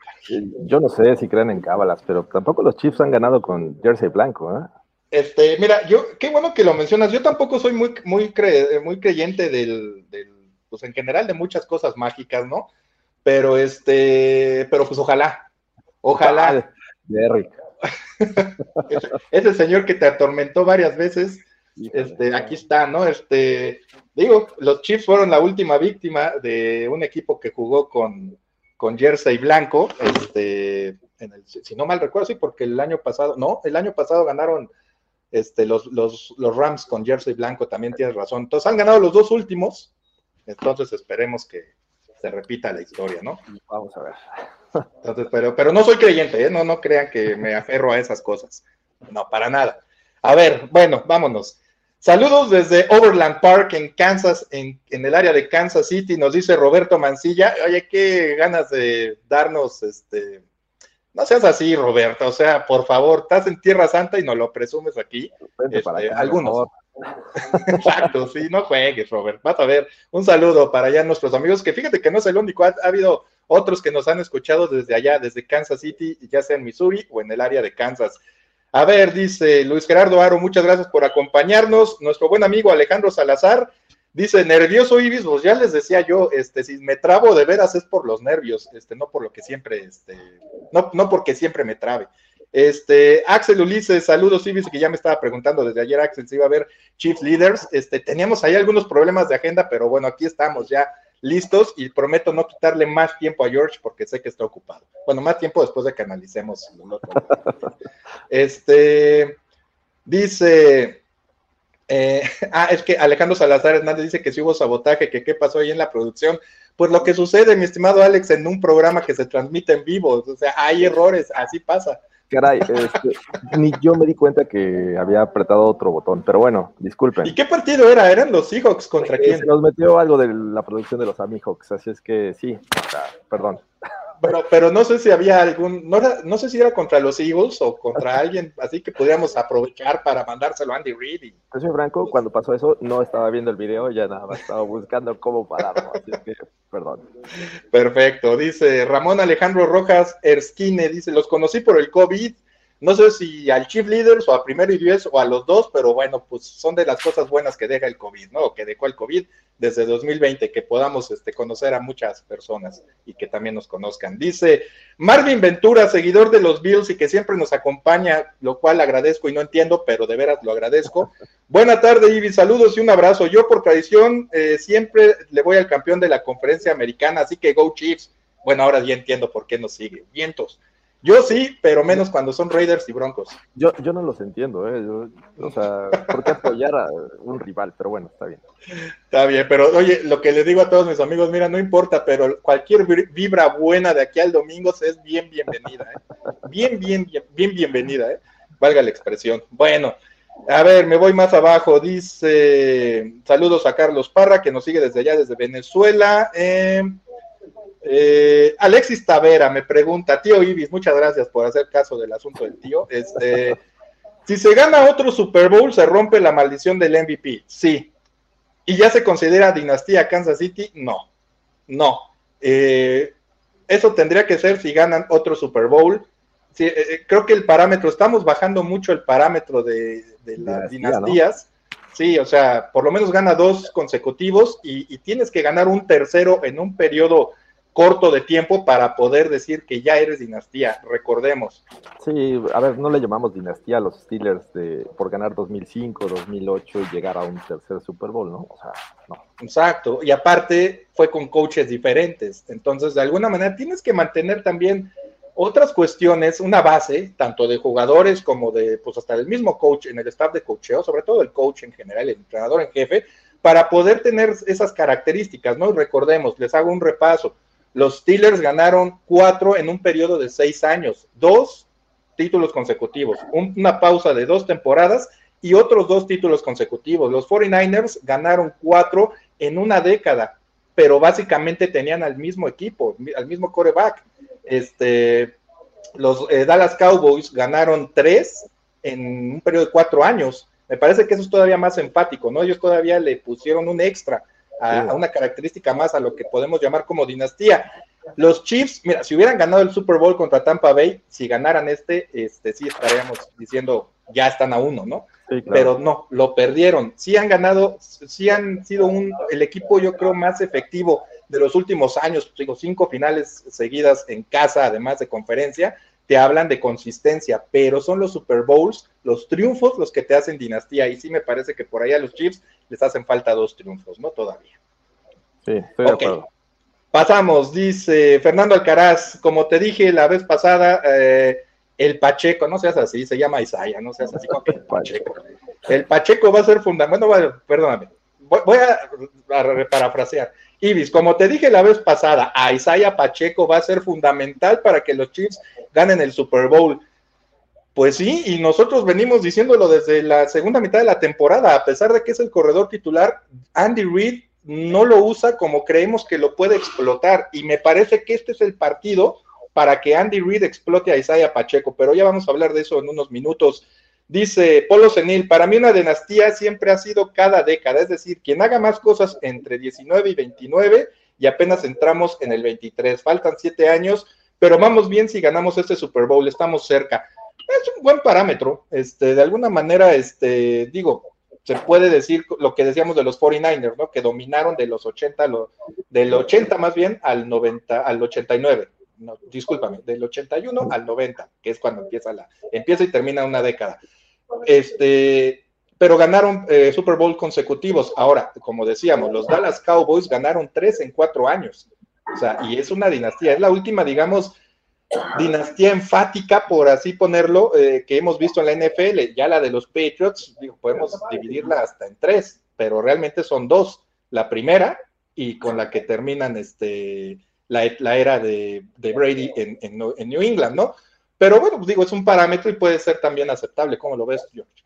Yo no sé si creen en cábalas, pero tampoco los Chiefs han ganado con jersey blanco, ¿eh? Este, mira, yo, qué bueno que lo mencionas. Yo tampoco soy muy, muy, muy creyente del, del, pues en general de muchas cosas mágicas, ¿no? Pero este, pero pues ojalá, ojalá. Derrick. [laughs] ese señor que te atormentó varias veces, este, aquí está, ¿no? Este, digo, los Chiefs fueron la última víctima de un equipo que jugó con, con jersey blanco, este, si no mal recuerdo, sí, porque el año pasado, no, el año pasado ganaron este, los, los, los Rams con jersey blanco, también tienes razón. Entonces han ganado los dos últimos, entonces esperemos que se repita la historia, ¿no? Vamos a ver. Entonces, pero, pero no soy creyente, ¿eh? no, no crean que me aferro a esas cosas. No, para nada. A ver, bueno, vámonos. Saludos desde Overland Park en Kansas, en, el área de Kansas City, nos dice Roberto Mancilla. Oye, qué ganas de darnos, este, no seas así, Roberto, o sea, por favor, estás en Tierra Santa y no lo presumes aquí. Este, algunos. [laughs] Exacto, sí, no juegues, Robert. Vas a ver, un saludo para allá nuestros amigos, que fíjate que no es el único, ha, habido otros que nos han escuchado desde allá, desde Kansas City, ya sea en Missouri o en el área de Kansas. A ver, dice Luis Gerardo Aro, muchas gracias por acompañarnos. Nuestro buen amigo Alejandro Salazar dice, nervioso Ibis, pues ya les decía yo, este, si me trabo de veras es por los nervios, este, no por lo que siempre, este, no, no porque siempre me trabe. Este, Axel Ulises, saludos, Ibis, que ya me estaba preguntando desde ayer, Axel, si iba a ver Chief Leaders. Este, teníamos ahí algunos problemas de agenda, pero bueno, aquí estamos ya listos y prometo no quitarle más tiempo a George porque sé que está ocupado. Bueno, más tiempo después de que analicemos [laughs] Este dice, eh, [laughs] ah, es que Alejandro Salazar Hernández dice que si hubo sabotaje, que qué pasó ahí en la producción. Pues lo que sucede, mi estimado Alex, en un programa que se transmite en vivo, o sea, hay errores, así pasa. Caray, este, ni yo me di cuenta que había apretado otro botón, pero bueno, disculpen. ¿Y qué partido era? ¿Eran los Seahawks contra eh, quién? nos metió algo de la producción de los Amihawks, así es que sí, perdón. Pero, pero no sé si había algún, no, no sé si era contra los Eagles o contra [laughs] alguien, así que podríamos aprovechar para mandárselo a Andy Reid. Y... Pues Franco, cuando pasó eso, no estaba viendo el video, ya nada estaba buscando cómo pararlo, así que, perdón. Perfecto, dice Ramón Alejandro Rojas Erskine, dice, los conocí por el COVID, no sé si al Chief Leaders o a Primero y Diez o a los dos, pero bueno, pues son de las cosas buenas que deja el COVID, ¿no? O que dejó el COVID desde 2020, que podamos este, conocer a muchas personas y que también nos conozcan. Dice Marvin Ventura, seguidor de los Bills y que siempre nos acompaña, lo cual agradezco y no entiendo, pero de veras lo agradezco. [laughs] Buena tarde, Ivy, saludos y un abrazo. Yo por tradición eh, siempre le voy al campeón de la conferencia americana, así que go Chiefs. Bueno, ahora ya entiendo por qué nos sigue. Vientos. Yo sí, pero menos cuando son Raiders y Broncos. Yo, yo no los entiendo, ¿eh? o sea, ¿por qué apoyar a un rival? Pero bueno, está bien. Está bien, pero oye, lo que le digo a todos mis amigos, mira, no importa, pero cualquier vibra buena de aquí al domingo es bien bienvenida, ¿eh? Bien, bien, bien, bien bienvenida, ¿eh? Valga la expresión. Bueno, a ver, me voy más abajo. Dice, saludos a Carlos Parra, que nos sigue desde allá, desde Venezuela. Eh, eh, Alexis Tavera me pregunta, tío Ibis, muchas gracias por hacer caso del asunto del tío. Este, si se gana otro Super Bowl, ¿se rompe la maldición del MVP? Sí. ¿Y ya se considera dinastía Kansas City? No. No. Eh, eso tendría que ser si ganan otro Super Bowl. Eh, creo que el parámetro, estamos bajando mucho el parámetro de, las dinastías. Sí, o sea, por lo menos gana dos consecutivos y, tienes que ganar un tercero en un periodo corto de tiempo para poder decir que ya eres dinastía, recordemos. Sí, a ver, no le llamamos dinastía a los Steelers de, por ganar 2005, 2008 y llegar a un tercer Super Bowl, ¿no? O sea, no. Exacto, y aparte fue con coaches diferentes, entonces de alguna manera tienes que mantener también otras cuestiones, una base, tanto de jugadores como de, pues hasta el mismo coach en el staff de coacheo, sobre todo el coach en general, el entrenador en jefe, para poder tener esas características, ¿no? Recordemos, les hago un repaso los Steelers ganaron cuatro en un periodo de seis años, dos títulos consecutivos, una pausa de dos temporadas y otros dos títulos consecutivos. Los 49ers ganaron cuatro en una década, pero básicamente tenían al mismo equipo, al mismo coreback. Este, los eh, Dallas Cowboys ganaron tres en un periodo de cuatro años. Me parece que eso es todavía más empático, ¿no? Ellos todavía le pusieron un extra a, una característica más a lo que podemos llamar como dinastía. Los Chiefs, mira, si hubieran ganado el Super Bowl contra Tampa Bay, si ganaran este, este sí estaríamos diciendo ya están a uno, ¿no? Pero no, lo perdieron. Sí han ganado, sí han sido un, el equipo yo creo más efectivo de los últimos años, digo, cinco finales seguidas en casa, además de conferencia, te hablan de consistencia, pero son los Super Bowls, los triunfos los que te hacen dinastía. Y sí me parece que por ahí a los Chiefs les hacen falta dos triunfos, ¿no? Todavía. Sí, estoy de acuerdo. Pasamos, dice Fernando Alcaraz, como te dije la vez pasada, eh, el Pacheco, no seas así, se llama Isaya, no seas así [laughs] como el Pacheco. El Pacheco va a ser fundamental, bueno, perdóname, voy, a, a, parafrasear. Ibis, como te dije la vez pasada, a Isaiah Pacheco va a ser fundamental para que los Chiefs ganen el Super Bowl. Pues sí, y nosotros venimos diciéndolo desde la segunda mitad de la temporada, a pesar de que es el corredor titular, Andy Reid no lo usa como creemos que lo puede explotar, y me parece que este es el partido para que Andy Reid explote a Isaiah Pacheco, pero ya vamos a hablar de eso en unos minutos. Dice Polo Senil, para mí una dinastía siempre ha sido cada década, es decir, quien haga más cosas entre 19 y 29 y apenas entramos en el 23. Faltan siete años, pero vamos bien si ganamos este Super Bowl, estamos cerca. Es un buen parámetro, este, de alguna manera, este, digo, se puede decir lo que decíamos de los 49ers, ¿no? Que dominaron de los 80, lo, del 80 más bien al 90, al 89. No, discúlpame, del 81 al 90, que es cuando empieza la, empieza y termina una década. Este, pero ganaron eh, Super Bowl consecutivos. Ahora, como decíamos, los Dallas Cowboys ganaron tres en cuatro años. O sea, y es una dinastía. Es la última, digamos, dinastía enfática, por así ponerlo, eh, que hemos visto en la NFL. Ya la de los Patriots, podemos dividirla hasta en tres, pero realmente son dos. La primera y con la que terminan este, la, era de, Brady en, en New England, ¿no? Pero bueno, pues digo, es un parámetro y puede ser también aceptable. ¿Cómo lo ves, George?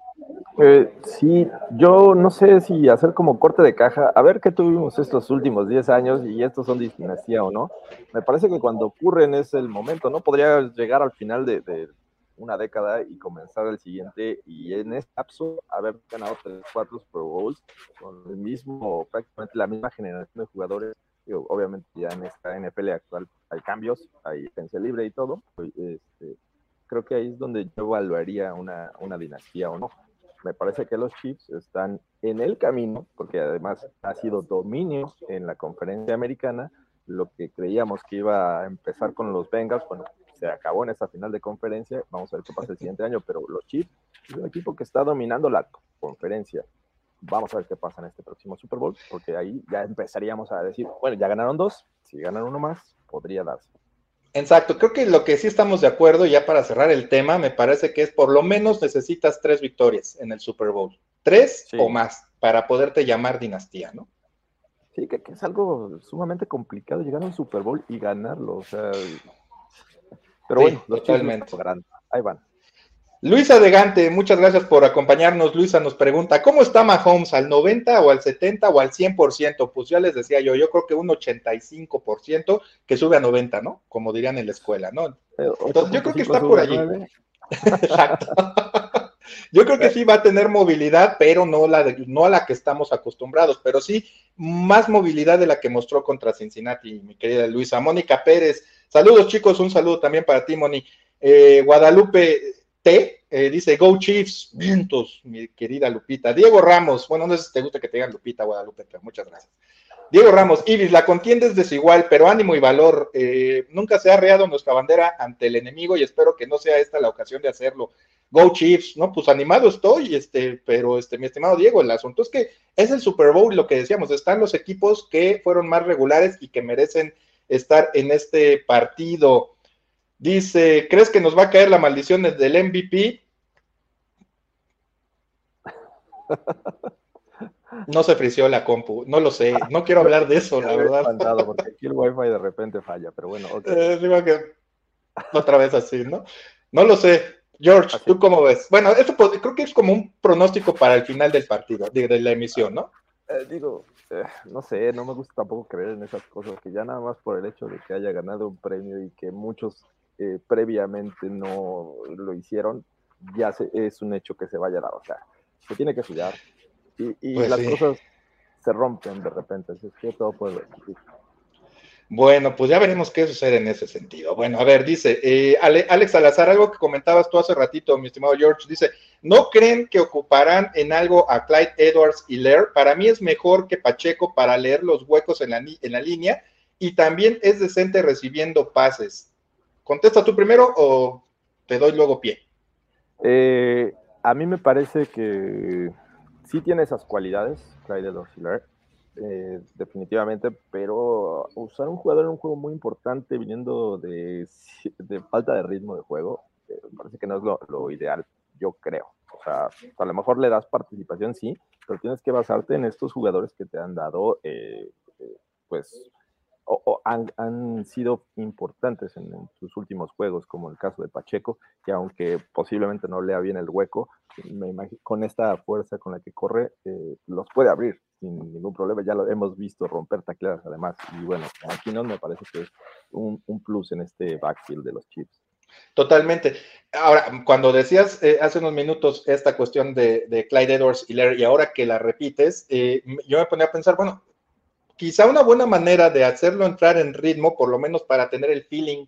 Eh, sí, yo no sé si hacer como corte de caja, a ver qué tuvimos estos últimos 10 años y estos son de dinastía o no. Me parece que cuando ocurren es el momento, ¿no? Podría llegar al final de, una década y comenzar el siguiente y en este lapso haber ganado 3, 4 Pro Bowls con el mismo, prácticamente la misma generación de jugadores. Obviamente ya en esta NFL actual hay cambios, hay agencia libre y todo. Pues, este, creo que ahí es donde yo evaluaría una, una dinastía o no me parece que los Chiefs están en el camino, porque además ha sido dominio en la conferencia americana. Lo que creíamos que iba a empezar con los Bengals, bueno, se acabó en esta final de conferencia. Vamos a ver qué pasa el siguiente año, pero los Chiefs es un equipo que está dominando la conferencia. Vamos a ver qué pasa en este próximo Super Bowl, porque ahí ya empezaríamos a decir, bueno, ya ganaron dos, si ganan uno más, podría darse. Exacto, creo que lo que sí estamos de acuerdo, ya para cerrar el tema, me parece que es por lo menos necesitas tres victorias en el Super Bowl. Tres o más para poderte llamar dinastía, ¿no? Sí, que, es algo sumamente complicado llegar a un Super Bowl y ganarlo. O sea. Pero bueno, totalmente. Ahí van. Luisa Degante, muchas gracias por acompañarnos. Luisa nos pregunta, ¿cómo está Mahomes? ¿Al 90 o al 70 o al 100%? Pues ya les decía yo, yo creo que un 85% que sube a 90, ¿no? Como dirían en la escuela, ¿no? Eh, Entonces, yo creo que está por allí. [laughs] Exacto. Yo creo que sí va a tener movilidad, pero no, la no a la que estamos acostumbrados, pero sí más movilidad de la que mostró contra Cincinnati, mi querida Luisa. Mónica Pérez, saludos chicos, un saludo también para ti, Moni. Eh, Guadalupe, T eh, dice Go Chiefs, vientos, mi querida Lupita. Diego Ramos, bueno, no sé si te gusta que te digan Lupita Guadalupe, pero muchas gracias. Diego Ramos, Ibis, la contienda es desigual, pero ánimo y valor. Eh, nunca se ha reado nuestra bandera ante el enemigo y espero que no sea esta la ocasión de hacerlo. Go Chiefs, ¿no? Pues animado estoy, este, pero este, mi estimado Diego, el asunto es que es el Super Bowl, lo que decíamos, están los equipos que fueron más regulares y que merecen estar en este partido. Dice, ¿crees que nos va a caer la maldición del MVP? No se frició la compu, no lo sé, no quiero hablar de eso, la [laughs] verdad. [laughs] Porque aquí el wifi de repente falla, pero bueno, ok. Eh, otra vez así, ¿no? No lo sé. George, ¿tú cómo ves? Bueno, eso creo que es como un pronóstico para el final del partido, de, de la emisión, ¿no? Eh, digo, eh, no sé, no me gusta tampoco creer en esas cosas, que ya nada más por el hecho de que haya ganado un premio y que muchos eh, previamente no lo hicieron, ya se, es un hecho que se vaya a dar. O sea, se tiene que estudiar. Y, pues las cosas se rompen de repente, así es que todo puede Bueno, pues ya veremos qué sucede en ese sentido. Bueno, a ver, dice eh, Alex Salazar, algo que comentabas tú hace ratito, mi estimado George, dice, ¿no creen que ocuparán en algo a Clyde Edwards y Lear? Para mí es mejor que Pacheco para leer los huecos en la, en la línea y también es decente recibiendo pases. ¿Contesta tú primero o te doy luego pie? Eh, a mí me parece que sí tiene esas cualidades, Clyde Edwards eh, definitivamente, pero usar un jugador en un juego muy importante viniendo de, falta de ritmo de juego, eh, me parece que no es lo, ideal, yo creo. O sea, a lo mejor le das participación, sí, pero tienes que basarte en estos jugadores que te han dado, eh, pues, o, han, sido importantes en, sus últimos juegos, como el caso de Pacheco, que aunque posiblemente no lea bien el hueco, me imagino, con esta fuerza con la que corre, eh, los puede abrir sin ningún problema. Ya lo hemos visto romper tacleadas además. Y bueno, aquí no me parece que es un, plus en este backfield de los Chiefs. Totalmente. Ahora, cuando decías eh, hace unos minutos esta cuestión de, Clyde Edwards y Larry, y ahora que la repites, eh, yo me ponía a pensar, bueno, quizá una buena manera de hacerlo entrar en ritmo, por lo menos para tener el feeling,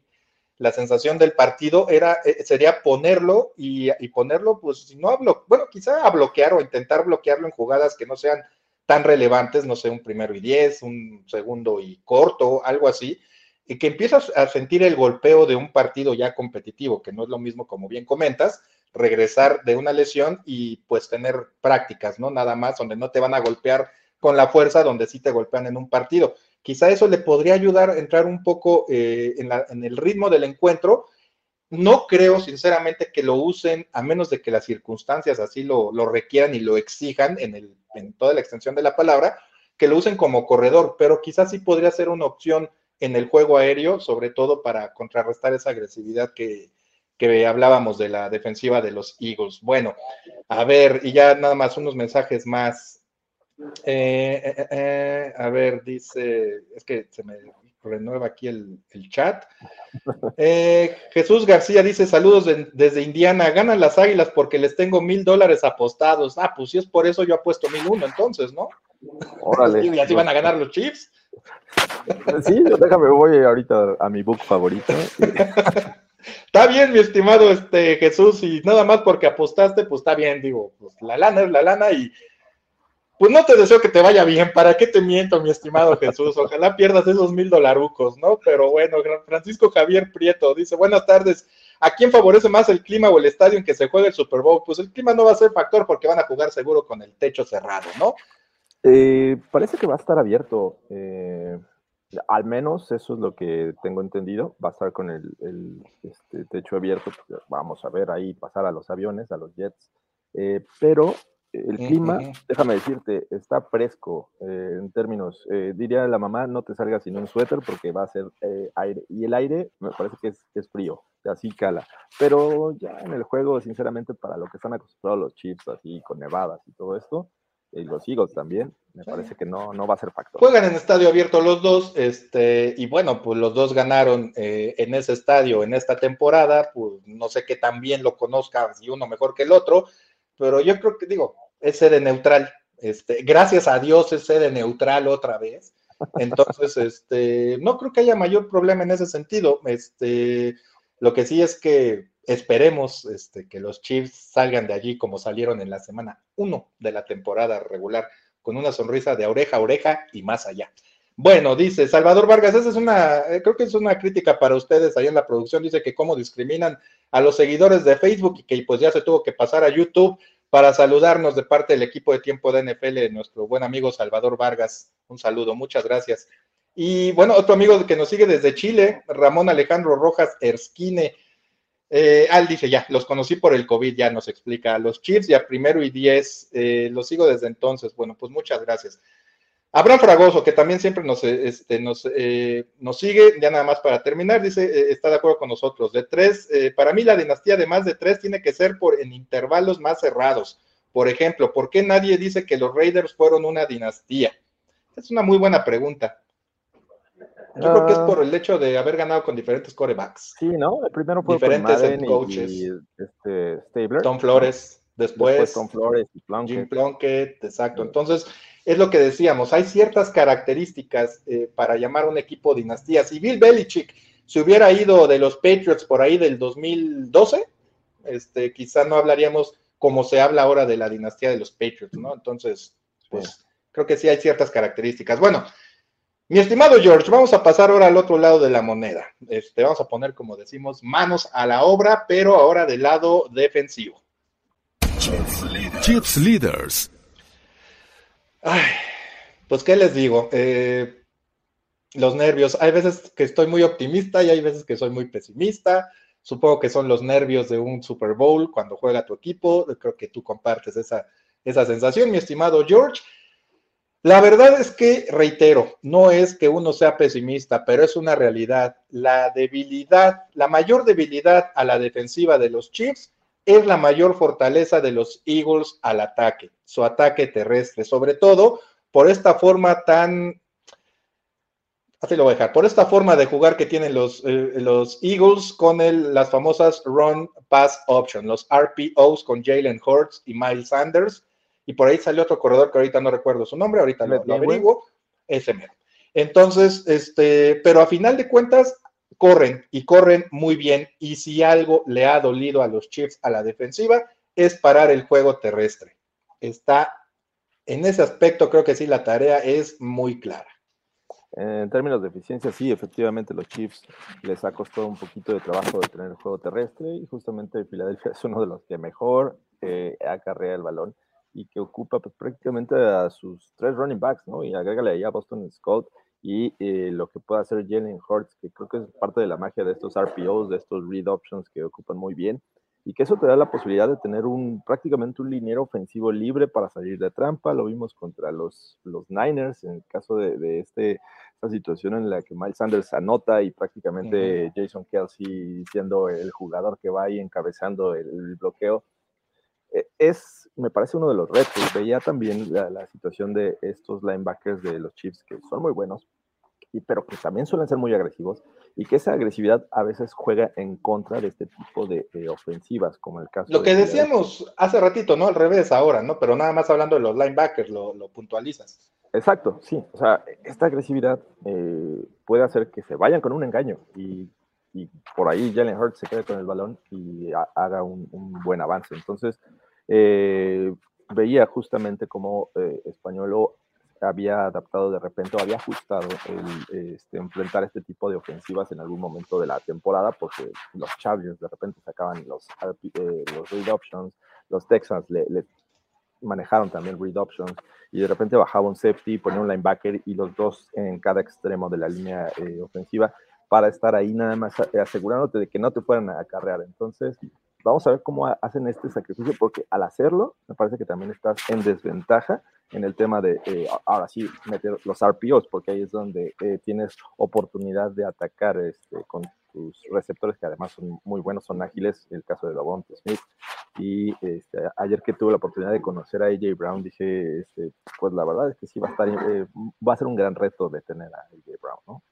la sensación del partido, era, eh, sería ponerlo y, ponerlo, pues, si no hablo, bueno, quizá a bloquear o intentar bloquearlo en jugadas que no sean tan relevantes, no sé, un primero y diez, un segundo y corto, algo así, y que empiezas a sentir el golpeo de un partido ya competitivo, que no es lo mismo, como bien comentas, regresar de una lesión y pues tener prácticas, ¿no? Nada más, donde no te van a golpear con la fuerza, donde sí te golpean en un partido. Quizá eso le podría ayudar a entrar un poco eh, en, el ritmo del encuentro. No creo, sinceramente, que lo usen, a menos de que las circunstancias así lo, requieran y lo exijan en, el, en toda la extensión de la palabra, que lo usen como corredor, pero quizás sí podría ser una opción en el juego aéreo, sobre todo para contrarrestar esa agresividad que, hablábamos de la defensiva de los Eagles. Bueno, a ver, y ya nada más unos mensajes más. Eh, eh, eh, a ver, dice, es que se me renueva aquí el, chat. Jesús García dice, saludos desde Indiana, ganan las águilas porque les tengo mil dólares apostados. Ah, pues si es por eso yo apuesto mil uno entonces, ¿no? Órale. y así van a ganar los chips. Sí, déjame, voy ahorita a mi book favorito. Está bien, mi estimado este Jesús, y nada más porque apostaste, pues está bien, digo, pues la lana es la lana y pues no te deseo que te vaya bien, ¿para qué te miento, mi estimado Jesús? Ojalá pierdas esos mil dolarucos, ¿no? Pero bueno, Francisco Javier Prieto dice, buenas tardes, ¿a quién favorece más el clima o el estadio en que se juegue el Super Bowl? Pues el clima no va a ser factor porque van a jugar seguro con el techo cerrado, ¿no? Eh, parece que va a estar abierto. Eh, al menos eso es lo que tengo entendido. Va a estar con el, este, techo abierto. Pues, vamos a ver ahí pasar a los aviones, a los jets. Eh, pero el clima, déjame decirte, está fresco en términos. diría la mamá, no te salgas sin un suéter porque va a ser aire. Y el aire me parece que es, es frío así cala. Pero ya en el juego, sinceramente, para lo que están acostumbrados los chips, así con nevadas y todo esto, y los Eagles también, me parece que no, no va a ser factor. Juegan en estadio abierto los dos, este, y bueno, pues los dos ganaron eh, en ese estadio en esta temporada, pues no sé qué tan bien lo conozca, si uno mejor que el otro, pero yo creo que, digo, es sede neutral, este, gracias a Dios es sede neutral otra vez, entonces, [laughs] este, no creo que haya mayor problema en ese sentido, este, lo que sí es que esperemos este, que los Chiefs salgan de allí como salieron en la semana 1 de la temporada regular, con una sonrisa de oreja a oreja y más allá. Bueno, dice Salvador Vargas, esa es una, eh, creo que es una crítica para ustedes ahí en la producción, dice que cómo discriminan a los seguidores de Facebook y que pues ya se tuvo que pasar a YouTube para saludarnos de parte del equipo de tiempo de NFL, nuestro buen amigo Salvador Vargas. Un saludo, muchas gracias. Y bueno, otro amigo que nos sigue desde Chile, Ramón Alejandro Rojas Erskine. Eh, Al dice, ya, los conocí por el COVID, ya nos explica. Los Chiefs ya primero y diez, eh, los sigo desde entonces. Bueno, pues muchas gracias. Abraham Fragoso, que también siempre nos, este, nos, eh, nos, sigue, ya nada más para terminar, dice, está de acuerdo con nosotros. De tres, para mí la dinastía de más de tres tiene que ser por, en intervalos más cerrados. Por ejemplo, ¿por qué nadie dice que los Raiders fueron una dinastía? Es una muy buena pregunta. Yo creo que es por ah. el hecho de haber ganado con diferentes corebacks. Sí, ¿no? El primero fue diferentes con coaches. Y, este, Stabler. Tom Flores, después, Tom Flores y Plunkett. Jim Plunkett, exacto. Entonces, es lo que decíamos, hay ciertas características eh, para llamar a un equipo dinastía. Si Bill Belichick se hubiera ido de los Patriots por ahí del 2012, este, quizá no hablaríamos como se habla ahora de la dinastía de los Patriots, ¿no? Entonces, pues creo que sí hay ciertas características. Bueno, mi estimado George, vamos a pasar ahora al otro lado de la moneda. Este, vamos a poner, como decimos, manos a la obra, pero ahora del lado defensivo. Chips Leaders. Ay, pues, ¿qué les digo? Eh, los nervios. Hay veces que estoy muy optimista y hay veces que soy muy pesimista. Supongo que son los nervios de un Super Bowl cuando juega tu equipo. Creo que tú compartes esa, esa sensación, mi estimado George. La verdad es que, reitero, no es que uno sea pesimista, pero es una realidad. La debilidad, la mayor debilidad a la defensiva de los Chiefs es la mayor fortaleza de los Eagles al ataque, su ataque terrestre, sobre todo por esta forma tan así lo voy a dejar, por esta forma de jugar que tienen los, eh, los Eagles con el, las famosas Run Pass Option, los RPOs con Jalen Hurts y Miles Sanders, y por ahí salió otro corredor que ahorita no recuerdo su nombre, ahorita lo, lo averiguo, ese mero. Entonces, este, pero a final de cuentas, corren y corren muy bien, y si algo le ha dolido a los Chiefs a la defensiva, es parar el juego terrestre. Está en ese aspecto, creo que sí, la tarea es muy clara. En términos de eficiencia, sí, efectivamente los Chiefs les ha costado un poquito de trabajo de tener el juego terrestre y justamente Filadelfia [laughs] es uno de los que mejor eh, acarrea el balón y que ocupa pues, prácticamente a sus tres running backs, ¿no? Y agrégale ahí a Boston Scott y eh, lo que puede hacer Jalen Hurts, que creo que es parte de la magia de estos RPOs, de estos read options que ocupan muy bien y que eso te da la posibilidad de tener un prácticamente un liniero ofensivo libre para salir de trampa. Lo vimos contra los, los Niners en el caso de, de este, esta situación en la que Miles Sanders anota y prácticamente Jason Kelsey siendo el jugador que va ahí encabezando el, bloqueo. E, es, me parece uno de los retos. Veía también la, la situación de estos linebackers de los Chiefs que son muy buenos, pero que también suelen ser muy agresivos y que esa agresividad a veces juega en contra de este tipo de, ofensivas, como el caso. Lo que decíamos hace ratito, ¿no? Al revés ahora, ¿no? Pero nada más hablando de los linebackers, lo, puntualizas. Exacto, sí. O sea, esta agresividad eh, puede hacer que se vayan con un engaño y, por ahí Jalen Hurts se quede con el balón y haga un, buen avance. Entonces, eh, veía justamente cómo eh, Españolo había adaptado de repente había ajustado el este, enfrentar este tipo de ofensivas en algún momento de la temporada, porque los Chargers de repente sacaban los, eh, los read options, los Texans le, manejaron también read options y de repente bajaba un safety, ponía un linebacker y los dos en cada extremo de la línea eh, ofensiva para estar ahí nada más asegurándote de que no te fueran a acarrear. Entonces, vamos a ver cómo hacen este sacrificio, porque al hacerlo, me parece que también estás en desventaja en el tema de, eh, ahora sí, meter los RPOs, porque ahí es donde eh, tienes oportunidad de atacar este, con tus receptores, que además son muy buenos, son ágiles, el caso de Lavonte Smith. Y este, ayer que tuve la oportunidad de conocer a AJ Brown, dije, este, pues la verdad es que sí va a estar, eh, va a ser un gran reto de tener a AJ Brown, ¿no?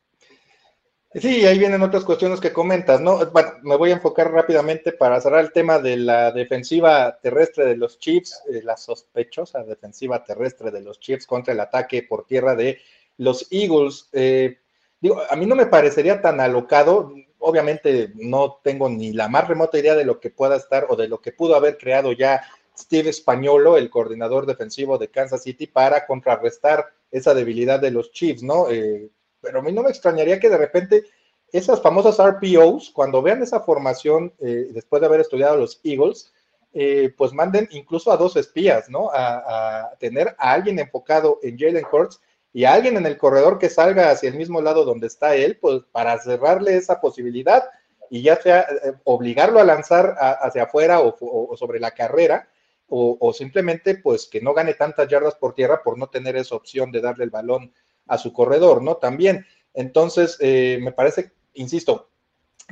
Sí, ahí vienen otras cuestiones que comentas, ¿no? Me voy a enfocar rápidamente para cerrar el tema de la defensiva terrestre de los Chiefs, eh, la sospechosa defensiva terrestre de los Chiefs contra el ataque por tierra de los Eagles. Eh, digo, a mí no me parecería tan alocado, obviamente no tengo ni la más remota idea de lo que pueda estar o de lo que pudo haber creado ya Steve Españolo, el coordinador defensivo de Kansas City, para contrarrestar esa debilidad de los Chiefs, ¿no? Eh, pero a mí no me extrañaría que de repente esas famosas RPOs, cuando vean esa formación eh, después de haber estudiado los Eagles, eh, pues manden incluso a dos espías, ¿no? A, tener a alguien enfocado en Jalen Hurts y a alguien en el corredor que salga hacia el mismo lado donde está él, pues para cerrarle esa posibilidad y ya sea eh, obligarlo a lanzar hacia afuera o, sobre la carrera, o, o, simplemente pues que no gane tantas yardas por tierra por no tener esa opción de darle el balón a su corredor, ¿no? También. Entonces, eh, me parece, insisto,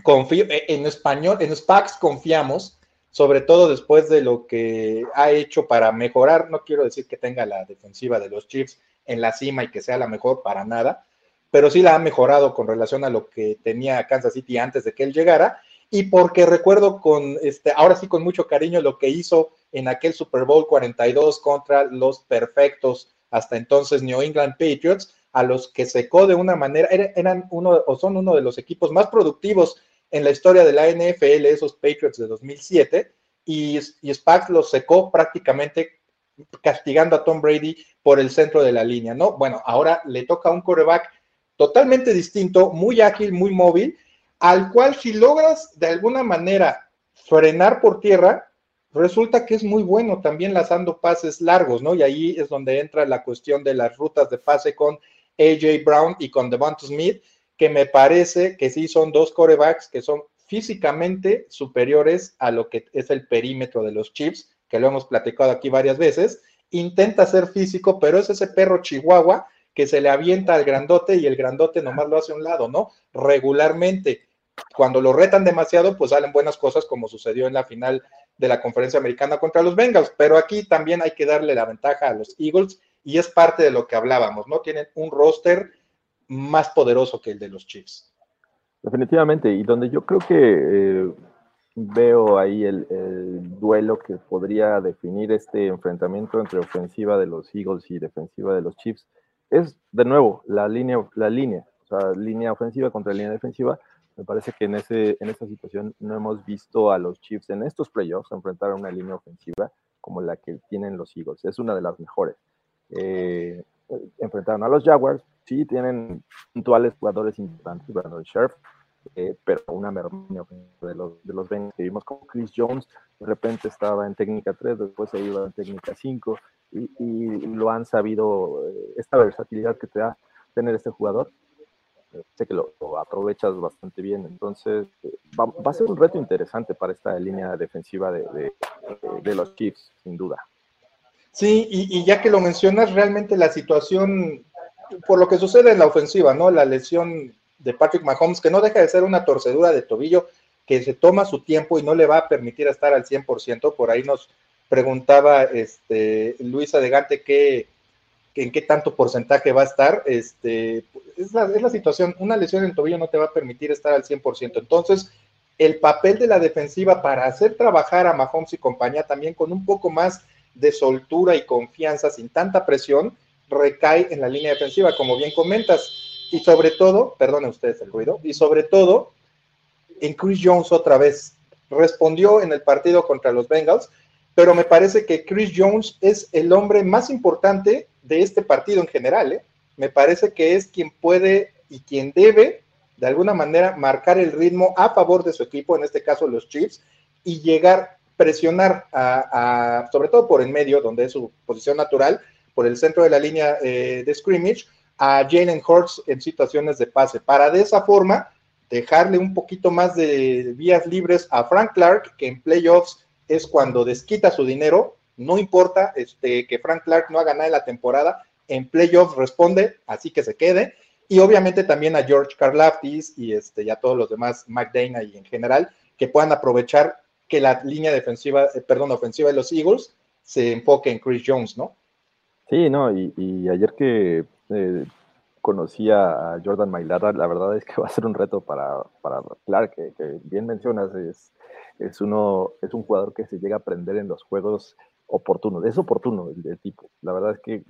confío, eh, en español, en SPACs confiamos, sobre todo después de lo que ha hecho para mejorar, no quiero decir que tenga la defensiva de los Chiefs en la cima y que sea la mejor para nada, pero sí la ha mejorado con relación a lo que tenía Kansas City antes de que él llegara y porque recuerdo con este ahora sí con mucho cariño lo que hizo en aquel Super Bowl 42 contra los perfectos hasta entonces New England Patriots a los que secó de una manera, eran uno o son uno de los equipos más productivos en la historia de la NFL, esos Patriots de 2007, y, y Spax los secó prácticamente castigando a Tom Brady por el centro de la línea, ¿no? Bueno, ahora le toca a un coreback totalmente distinto, muy ágil, muy móvil, al cual si logras de alguna manera frenar por tierra, resulta que es muy bueno también lanzando pases largos, ¿no? Y ahí es donde entra la cuestión de las rutas de pase con AJ Brown y con Devonta Smith, que me parece que sí son dos corebacks que son físicamente superiores a lo que es el perímetro de los Chiefs, que lo hemos platicado aquí varias veces. Intenta ser físico, pero es ese perro chihuahua que se le avienta al grandote y el grandote nomás lo hace a un lado, ¿no? Regularmente. Cuando lo retan demasiado, pues salen buenas cosas, como sucedió en la final de la conferencia americana contra los Bengals. Pero aquí también hay que darle la ventaja a los Eagles y es parte de lo que hablábamos, ¿no? Tienen un roster más poderoso que el de los Chiefs. Definitivamente, y donde yo creo que eh, veo ahí el, duelo que podría definir este enfrentamiento entre ofensiva de los Eagles y defensiva de los Chiefs es de nuevo la línea, la línea, o sea, línea ofensiva contra línea defensiva. Me parece que en, ese, en esta situación no hemos visto a los Chiefs en estos playoffs enfrentar a una línea ofensiva como la que tienen los Eagles. Es una de las mejores. Eh, enfrentaron a los Jaguars, sí tienen puntuales jugadores importantes, Brandon Scherf, eh, pero una merma de los, de los que vimos como Chris Jones, de repente estaba en técnica 3, después se iba en técnica 5, y, lo han sabido, eh, esta versatilidad que te da tener este jugador, eh, sé que lo, aprovechas bastante bien, entonces va, va, a ser un reto interesante para esta línea defensiva de, de, de los Chiefs, sin duda. Sí, y, ya que lo mencionas, realmente la situación, por lo que sucede en la ofensiva, ¿no? La lesión de Patrick Mahomes, que no deja de ser una torcedura de tobillo que se toma su tiempo y no le va a permitir estar al 100%. Por ahí nos preguntaba este, Luisa de Gante que, en qué tanto porcentaje va a estar. Este, es, la, es la situación, una lesión en tobillo no te va a permitir estar al 100%. Entonces, el papel de la defensiva para hacer trabajar a Mahomes y compañía también con un poco más de soltura y confianza, sin tanta presión, recae en la línea defensiva, como bien comentas y sobre todo, perdone ustedes el ruido, y sobre todo en Chris Jones otra vez. Respondió en el partido contra los Bengals, pero me parece que Chris Jones es el hombre más importante de este partido en general. ¿eh? Me parece que es quien puede y quien debe, de alguna manera, marcar el ritmo a favor de su equipo, en este caso los Chiefs, y llegar, presionar, a, sobre todo por en medio, donde es su posición natural, por el centro de la línea eh, de scrimmage, a Jalen Hurts en situaciones de pase, para de esa forma dejarle un poquito más de vías libres a Frank Clark, que en playoffs es cuando desquita su dinero, no importa este, que Frank Clark no haga nada en la temporada, en playoffs responde, así que se quede, y obviamente también a George Karlaftis y, este, a todos los demás, McDana y en general, que puedan aprovechar que la línea defensiva, eh, perdón, ofensiva de los Eagles se enfoque en Chris Jones, ¿no? Sí, no, y, ayer que eh, conocía a Jordan Mailata, la verdad es que [laughs] va a ser un reto para, para Clark, que, bien mencionas, es, es, uno, es un jugador que se llega a aprender en los juegos oportunos, es oportuno el, tipo, la verdad es que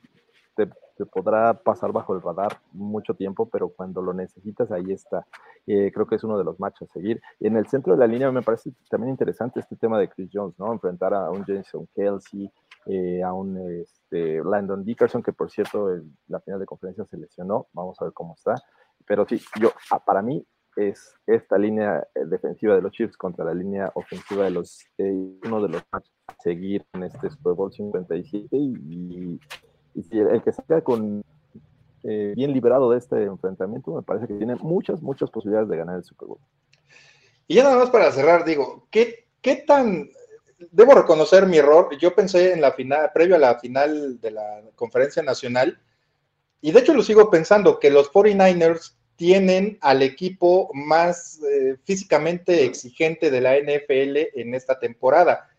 te, podrá pasar bajo el radar mucho tiempo, pero cuando lo necesitas, ahí está. Eh, creo que es uno de los matches a seguir. En el centro de la línea me parece también interesante este tema de Chris Jones, ¿no? Enfrentar a un Jason Kelsey, eh, a un este, Landon Dickerson, que por cierto, en la final de conferencia se lesionó, vamos a ver cómo está. Pero sí, yo, ah, para mí es esta línea eh, defensiva de los Chiefs contra la línea ofensiva de los, eh, uno de los matches a seguir en este Super Bowl 57 y, y, el que salga con bien liberado de este enfrentamiento, me parece que tiene muchas, muchas posibilidades de ganar el Super Bowl. Y ya nada más para cerrar, digo, ¿qué, qué tan debo reconocer mi error. Yo pensé en la final, previo a la final de la conferencia nacional, y de hecho lo sigo pensando, que los 49ers tienen al equipo más eh, físicamente exigente de la NFL en esta temporada.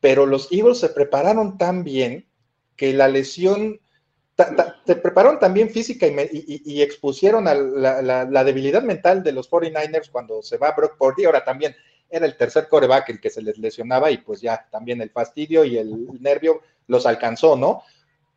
Pero los Eagles se prepararon tan bien que la lesión, se prepararon también física y, expusieron a la, debilidad mental de los 49ers cuando se va Brock Purdy. Ahora también era el tercer coreback el que se les lesionaba y pues ya también el fastidio y el nervio los alcanzó, ¿no?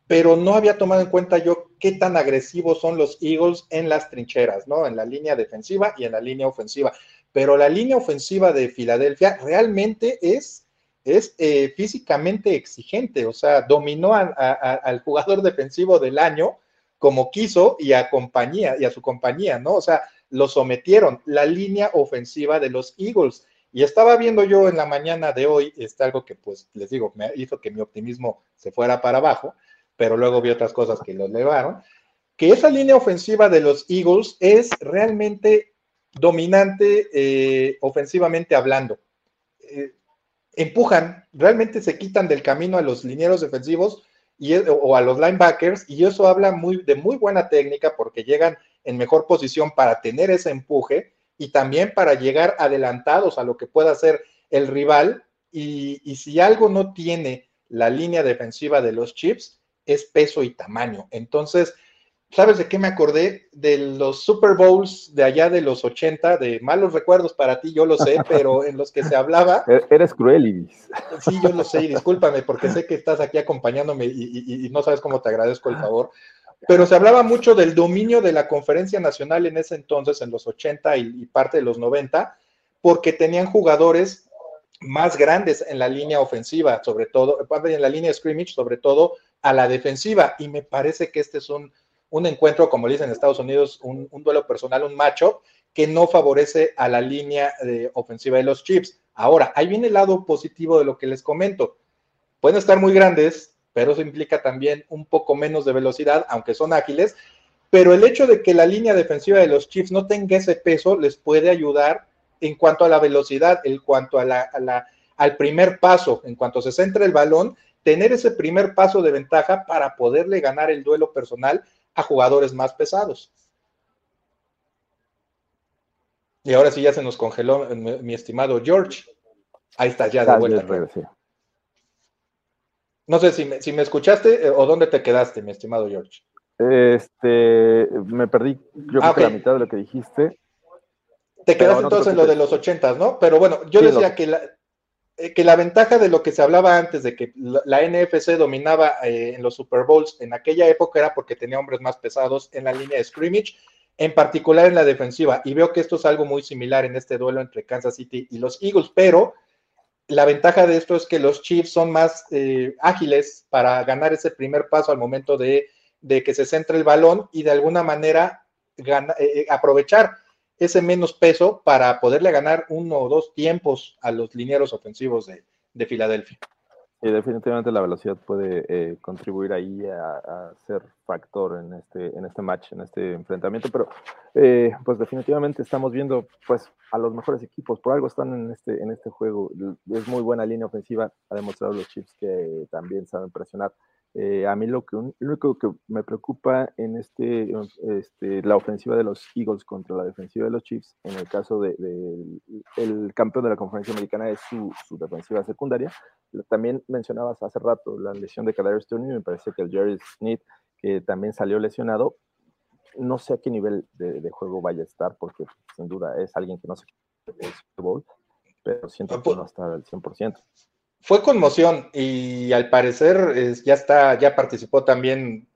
Pero no había tomado en cuenta yo qué tan agresivos son los Eagles en las trincheras, ¿no? En la línea defensiva y en la línea ofensiva. Pero la línea ofensiva de Filadelfia realmente es, es eh, físicamente exigente, o sea, dominó al jugador defensivo del año como quiso y a compañía y a su compañía, ¿no? O sea, lo sometieron. La línea ofensiva de los Eagles y estaba viendo yo en la mañana de hoy, este, algo que pues les digo, me hizo que mi optimismo se fuera para abajo, pero luego vi otras cosas que lo elevaron, que esa línea ofensiva de los Eagles es realmente dominante eh, ofensivamente hablando. Eh, empujan, realmente se quitan del camino a los linieros defensivos y, o a los linebackers, y eso habla muy, de muy buena técnica porque llegan en mejor posición para tener ese empuje y también para llegar adelantados a lo que pueda hacer el rival. Y, si algo no tiene la línea defensiva de los Chips, es peso y tamaño. Entonces, ¿Sabes de qué me acordé? De los Super Bowls de allá de los 80, de malos recuerdos para ti, yo lo sé, [laughs] pero en los que se hablaba. E-, eres cruel, Ibis. Sí, yo lo sé, y [laughs] discúlpame, porque sé que estás aquí acompañándome y, no sabes cómo te agradezco el favor. Pero se hablaba mucho del dominio de la conferencia nacional en ese entonces, en los 80 y, y parte de los 90, porque tenían jugadores más grandes en la línea ofensiva, sobre todo, en la línea scrimmage, sobre todo a la defensiva. Y me parece que este es un un encuentro, como dicen en Estados Unidos, un, duelo personal, un macho, que no favorece a la línea de ofensiva de los Chips. Ahora, ahí viene el lado positivo de lo que les comento. Pueden estar muy grandes, pero eso implica también un poco menos de velocidad, aunque son ágiles. Pero el hecho de que la línea defensiva de los Chiefs no tenga ese peso les puede ayudar en cuanto a la velocidad, en cuanto a la, al primer paso, en cuanto se centra el balón, tener ese primer paso de ventaja para poderle ganar el duelo personal a jugadores más pesados. Y ahora sí ya se nos congeló mi, estimado George. Ahí está, ya de vuelta. No sé si me, si me escuchaste eh, o dónde te quedaste, mi estimado George. Este, me perdí, yo creo que la mitad de lo que dijiste. Te quedaste entonces en lo de los ochentas, ¿no? Pero bueno, yo decía que la, eh, que la ventaja de lo que se hablaba antes de que la NFC dominaba eh, en los Super Bowls en aquella época era porque tenía hombres más pesados en la línea de scrimmage, en particular en la defensiva. Y veo que esto es algo muy similar en este duelo entre Kansas City y los Eagles, pero la ventaja de esto es que los Chiefs son más eh, ágiles para ganar ese primer paso al momento de, que se centre el balón y de alguna manera aprovechar ese menos peso para poderle ganar uno o dos tiempos a los linieros ofensivos de, Filadelfia. Y definitivamente la velocidad puede eh, contribuir ahí a, ser factor en este, en este match, en este enfrentamiento, pero eh, pues definitivamente estamos viendo pues a los mejores equipos, por algo están en este, en este juego, es muy buena línea ofensiva, ha demostrado los Chiefs que también saben presionar. Eh, a mí lo, que, único que me preocupa en este, este, la ofensiva de los Eagles contra la defensiva de los Chiefs, en el caso del de, el campeón de la conferencia americana es su, su, defensiva secundaria. También mencionabas hace rato la lesión de Kadarius Tony, me parece que el Jerry Smith, que también salió lesionado, no sé a qué nivel de, juego vaya a estar, porque sin duda es alguien que no se el Super Bowl, pero siento que no está al 100% fue conmoción y al parecer ya está, ya participó también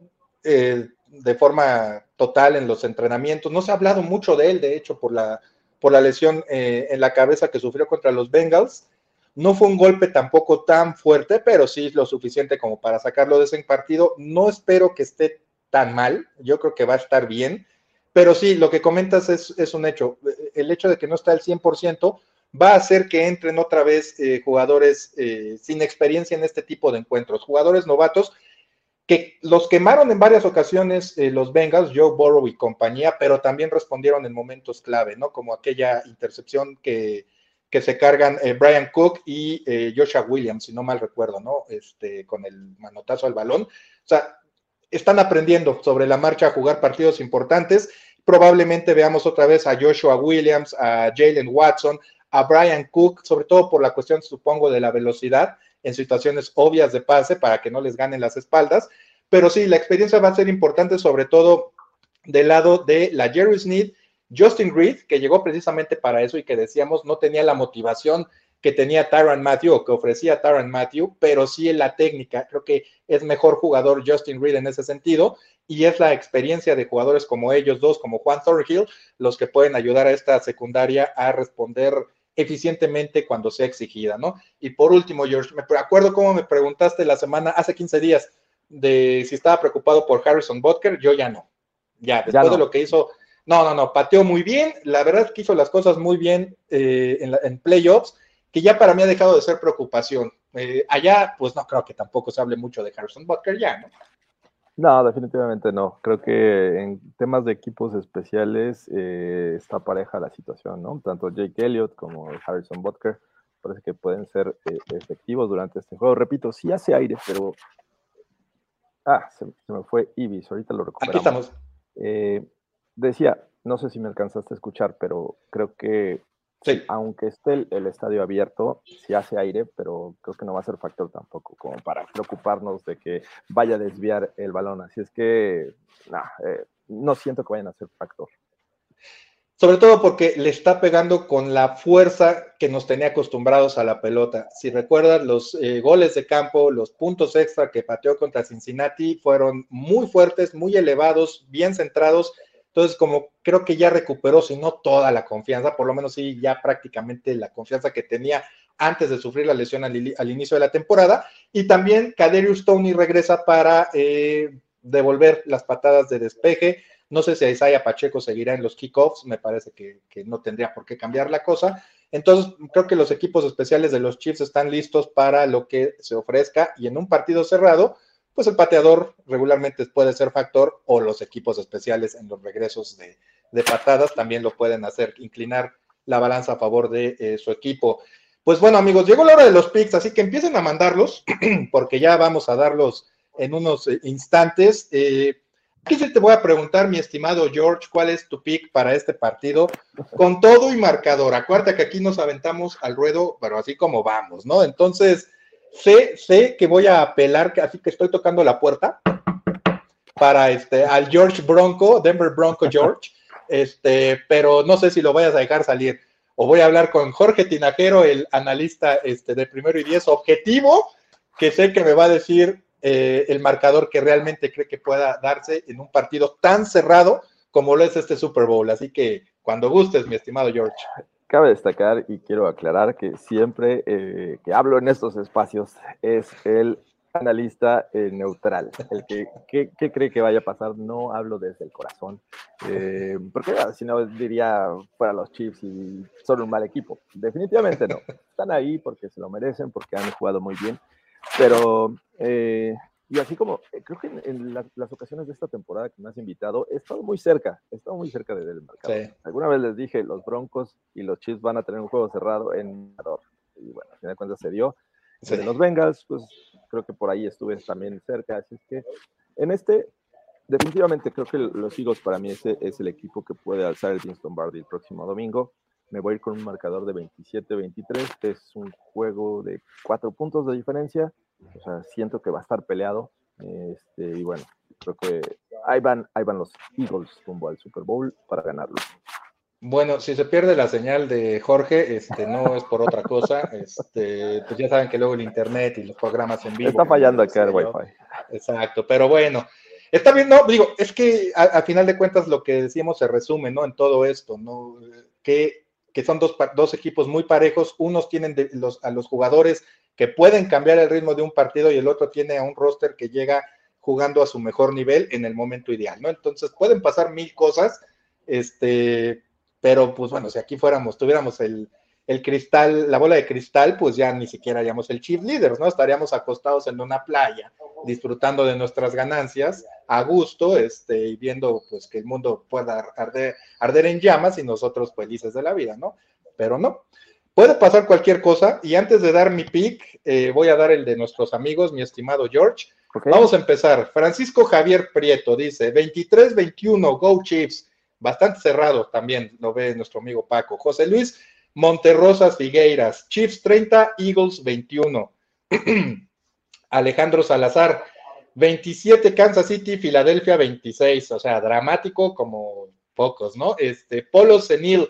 eh, de forma total en los entrenamientos. No se ha hablado mucho de él, de hecho, por la, por la lesión eh, en la cabeza que sufrió contra los Bengals. No fue un golpe tampoco tan fuerte, pero sí lo suficiente como para sacarlo de ese partido. No espero que esté tan mal, yo creo que va a estar bien, pero sí, lo que comentas es, es un hecho. El hecho de que no está al 100%, va a hacer que entren otra vez eh, jugadores eh, sin experiencia en este tipo de encuentros, jugadores novatos que los quemaron en varias ocasiones eh, los Bengals, Joe Burrow y compañía, pero también respondieron en momentos clave, ¿no? Como aquella intercepción que, que se cargan Brian Cook y Joshua Williams, si no mal recuerdo, ¿no? Este, con el manotazo al balón. O sea, están aprendiendo sobre la marcha a jugar partidos importantes. Probablemente veamos otra vez a Joshua Williams, a Jalen Watson, a Brian Cook, sobre todo por la cuestión, supongo, de la velocidad en situaciones obvias de pase para que no les ganen las espaldas. Pero sí, la experiencia va a ser importante, sobre todo del lado de la Jerry Sneed, Justin Reed, que llegó precisamente para eso y que decíamos no tenía la motivación que tenía Tyron Matthew o que ofrecía Tyron Matthew, pero sí en la técnica. Creo que es mejor jugador Justin Reed en ese sentido y es la experiencia de jugadores como ellos dos, como Juan Thornhill, los que pueden ayudar a esta secundaria a responder eficientemente cuando sea exigida, ¿no? Y por último, George, me acuerdo cómo me preguntaste la semana, hace 15 días, de si estaba preocupado por Harrison Butker, yo ya no. Ya, después de lo que hizo, no, no, no, pateó muy bien, la verdad es que hizo las cosas muy bien eh, en, playoffs, que ya para mí ha dejado de ser preocupación. Eh, allá, pues no creo que tampoco se hable mucho de Harrison Butker ya, ¿no? No, definitivamente no. Creo que en temas de equipos especiales eh, está pareja la situación, ¿no? Tanto Jake Elliott como Harrison Butker parece que pueden ser eh, efectivos durante este juego. Repito, sí hace aire, pero... Ah, se, me fue Ibis, ahorita lo recuperamos. Aquí estamos. Eh, decía, no sé si me alcanzaste a escuchar, pero creo que Sí. Aunque esté el, estadio abierto, si hace aire, pero creo que no va a ser factor tampoco, como para preocuparnos de que vaya a desviar el balón. Así es que, eh, no siento que vayan a ser factor sobre todo porque le está pegando con la fuerza que nos tenía acostumbrados a la pelota. Si recuerdas, los eh, goles de campo, los puntos extra que pateó contra Cincinnati fueron muy fuertes, muy elevados, bien centrados. Entonces, como creo que ya recuperó, si no toda la confianza, por lo menos sí, ya prácticamente la confianza que tenía antes de sufrir la lesión al, inicio de la temporada. Y también Kaderius Tony regresa para eh, devolver las patadas de despeje no sé si Isaiah Pacheco seguirá en los kickoffs, me parece que, no tendría por qué cambiar la cosa. Entonces, creo que los equipos especiales de los Chiefs están listos para lo que se ofrezca y en un partido cerrado, pues el pateador regularmente puede ser factor o los equipos especiales en los regresos de, patadas también lo pueden hacer, inclinar la balanza a favor de eh, su equipo. Pues bueno, amigos, llegó la hora de los picks, así que empiecen a mandarlos, [clears throat] porque ya vamos a darlos en unos eh, instantes. Eh, Aquí sí te voy a preguntar, mi estimado George, ¿cuál es tu pick para este partido? Con todo y marcador. Acuérdate que aquí nos aventamos al ruedo, pero así como vamos, ¿no? Entonces, sé, sé que voy a apelar, así que estoy tocando la puerta para este, al George Bronco, Denver Bronco [laughs] George, este, pero no sé si lo vayas a dejar salir. O voy a hablar con Jorge Tinajero, el analista este, de primero y diez, objetivo, que sé que me va a decir eh, el marcador que realmente cree que pueda darse en un partido tan cerrado como lo es este Super Bowl. Así que cuando gustes, mi estimado George. Cabe destacar y quiero aclarar que siempre eh, que hablo en estos espacios es el analista eh, neutral, el que, cree que vaya a pasar, no hablo desde el corazón, porque ah, si no diría fuera los Chiefs y son un mal equipo. Definitivamente no, están ahí porque se lo merecen, porque han jugado muy bien, pero, eh, y así como, eh, creo que en, las ocasiones de esta temporada que me has invitado, he estado muy cerca, he estado muy cerca del mercado. Alguna vez les dije, los Broncos y los Chiefs van a tener un juego cerrado en Y bueno, al final de cuentas se dio. De los Bengals, pues creo que por ahí estuve también cerca. Así es que en este, definitivamente creo que los Eagles para mí ese es el equipo que puede alzar el Winston Bardi el próximo domingo me voy a ir con un marcador de 27-23, que es un juego de cuatro puntos de diferencia. O sea, siento que va a estar peleado. Este, y bueno, creo que ahí van, ahí van los Eagles rumbo al Super Bowl para ganarlo. Bueno, si se pierde la señal de Jorge, este, no es por otra cosa. [laughs] Este, pues ya saben que luego el internet y los programas en vivo. Está fallando acá el Wi-Fi. Exacto, pero bueno, está bien, no, digo, es que a, final de cuentas lo que decíamos se resume, ¿no? En todo esto, ¿no? Que que son dos, dos equipos muy parejos, unos tienen los, a los jugadores que pueden cambiar el ritmo de un partido y el otro tiene a un roster que llega jugando a su mejor nivel en el momento ideal, ¿no? Entonces pueden pasar mil cosas, este, pero pues bueno, si aquí fuéramos, tuviéramos el, el cristal, la bola de cristal, pues ya ni siquiera haríamos el chief leaders, ¿no? Estaríamos acostados en una playa, disfrutando de nuestras ganancias a gusto, este, y viendo pues que el mundo pueda arder, arder en llamas y nosotros felices de la vida, ¿no? Pero no. Puede pasar cualquier cosa, y antes de dar mi pick, eh, voy a dar el de nuestros amigos, mi estimado George. Vamos a empezar. Francisco Javier Prieto dice: 23-21, Go Chiefs. Bastante cerrado también, lo ve nuestro amigo Paco. José Luis Monterrosas Figueiras, Chiefs 30, Eagles 21. [clears throat] Alejandro Salazar, 27 Kansas City, Filadelfia 26, o sea, dramático como pocos, ¿no? Este, Polo Senil,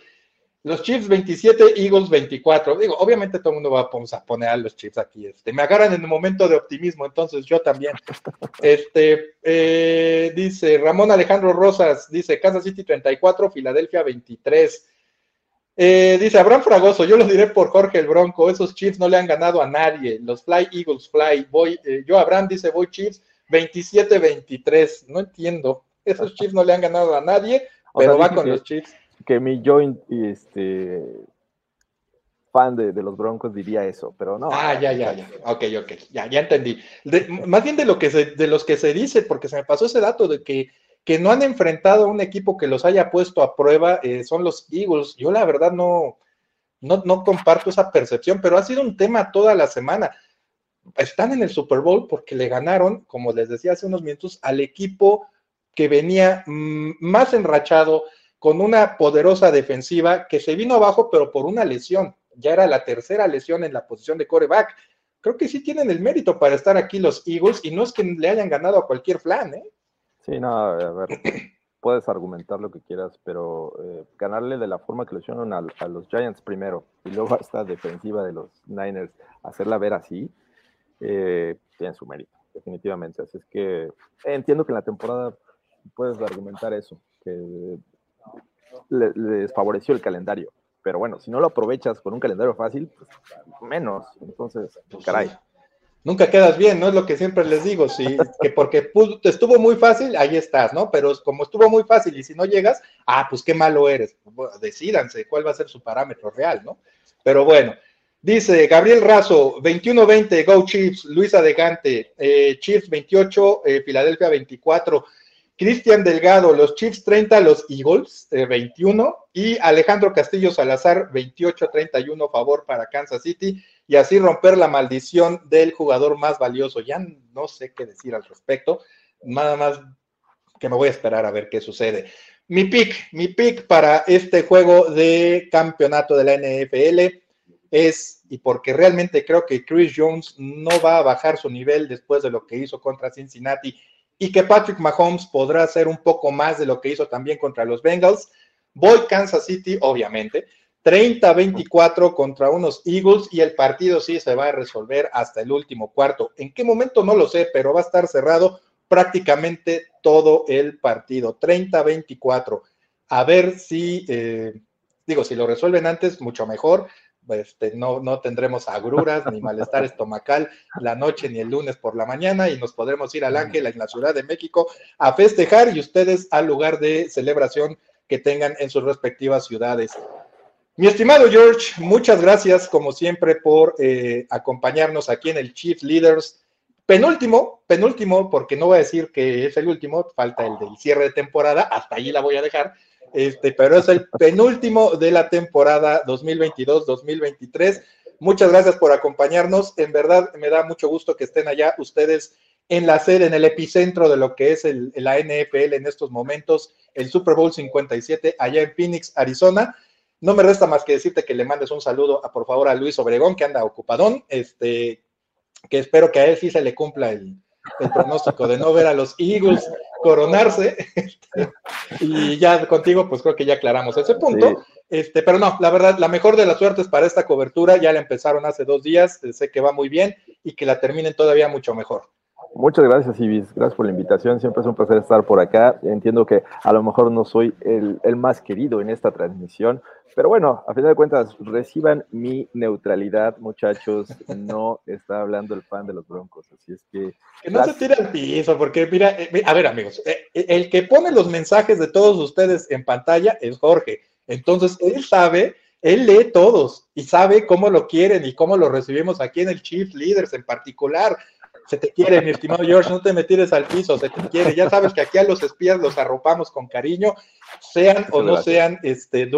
los Chiefs 27, Eagles 24. Digo, obviamente todo el mundo va a poner a los Chiefs aquí. Este, me agarran en un momento de optimismo, entonces yo también. [laughs] Este, eh, dice Ramón Alejandro Rosas, dice Kansas City 34, Filadelfia 23. Eh, dice Abraham Fragoso, yo lo diré por Jorge el Bronco, esos Chiefs no le han ganado a nadie, los Fly Eagles Fly, voy, eh, yo Abraham dice voy Chiefs 27-23, no entiendo, esos Chiefs no le han ganado a nadie, pero va con los Chiefs. Que mi joint este fan de, los Broncos diría eso, pero no. Ah, ya, ya, ya, ok, ok, ya, ya entendí. más bien de lo que de los que se dice, porque se me pasó ese dato de que que no han enfrentado a un equipo que los haya puesto a prueba eh, son los Eagles. Yo la verdad no, no, no comparto esa percepción, pero ha sido un tema toda la semana. Están en el Super Bowl porque le ganaron, como les decía hace unos minutos, al equipo que venía mm, más enrachado, con una poderosa defensiva que se vino abajo, pero por una lesión. Ya era la tercera lesión en la posición de coreback. Creo que sí tienen el mérito para estar aquí los Eagles y no es que le hayan ganado a cualquier flan, ¿eh? Sí, no, a ver, puedes argumentar lo que quieras, pero eh, ganarle de la forma que lo hicieron a, los Giants primero y luego a esta defensiva de los Niners, hacerla ver así, eh, tiene su mérito, definitivamente. Así es que entiendo que en la temporada puedes argumentar eso, que les favoreció el calendario. Pero bueno, si no lo aprovechas con un calendario fácil, pues menos. Entonces, caray nunca quedas bien, ¿no? Es lo que siempre les digo, sí, que porque estuvo muy fácil, ahí estás, ¿no? Pero como estuvo muy fácil y si no llegas, ah, pues qué malo eres. Decídanse cuál va a ser su parámetro real, ¿no? Pero bueno, dice Gabriel Razo, 21-20, Go Chiefs, Luisa Degante, eh, Chiefs 28, eh, Filadelfia 24. Cristian Delgado, los Chiefs 30, los Eagles 21 eh, y Alejandro Castillo Salazar 28-31 favor para Kansas City y así romper la maldición del jugador más valioso. Ya no sé qué decir al respecto, nada más que me voy a esperar a ver qué sucede. Mi pick, mi pick para este juego de campeonato de la NFL es, y porque realmente creo que Chris Jones no va a bajar su nivel después de lo que hizo contra Cincinnati y que Patrick Mahomes podrá hacer un poco más de lo que hizo también contra los Bengals. Voy Kansas City, obviamente. 30-24 contra unos Eagles y el partido sí se va a resolver hasta el último cuarto. ¿En qué momento? No lo sé, pero va a estar cerrado prácticamente todo el partido. 30-24. A ver si, eh, digo, si lo resuelven antes, mucho mejor. Este, no, no tendremos agruras ni malestar estomacal la noche ni el lunes por la mañana y nos podremos ir al Ángel en la Ciudad de México a festejar y ustedes al lugar de celebración que tengan en sus respectivas ciudades. Mi estimado George, muchas gracias como siempre por eh, acompañarnos aquí en el Chief Leaders. Penúltimo, penúltimo, porque no voy a decir que es el último, falta el del cierre de temporada, hasta allí la voy a dejar este, pero es el penúltimo de la temporada 2022-2023. Muchas gracias por acompañarnos. En verdad me da mucho gusto que estén allá ustedes en la sede, en el epicentro de lo que es el, la NFL en estos momentos, el Super Bowl 57 allá en Phoenix, Arizona. No me resta más que decirte que le mandes un saludo, a, por favor, a Luis Obregón, que anda ocupadón, este, que espero que a él sí se le cumpla el, el pronóstico de no ver a los Eagles coronarse. Este, [laughs] y ya contigo, pues creo que ya aclaramos ese punto. Este, pero no, la verdad, la mejor de las suertes para esta cobertura, ya la empezaron hace dos días, sé que va muy bien y que la terminen todavía mucho mejor. Muchas gracias, Ibis. Gracias por la invitación. Siempre es un placer estar por acá. Entiendo que a lo mejor no soy el, más querido en esta transmisión, pero bueno, a final de cuentas, reciban mi neutralidad, muchachos. No está hablando el fan de los Broncos, así es que. Que no se tire al piso, porque mira, eh, a ver, amigos, eh, eh, el que pone los mensajes de todos ustedes en pantalla es Jorge. Entonces, él sabe, él lee todos y sabe cómo lo quieren y cómo lo recibimos aquí en el Chief Leaders en particular se te quiere, mi estimado George, no te me tires al piso, se te quiere. Ya sabes que aquí a los espías los arropamos con cariño, sean o no sean este,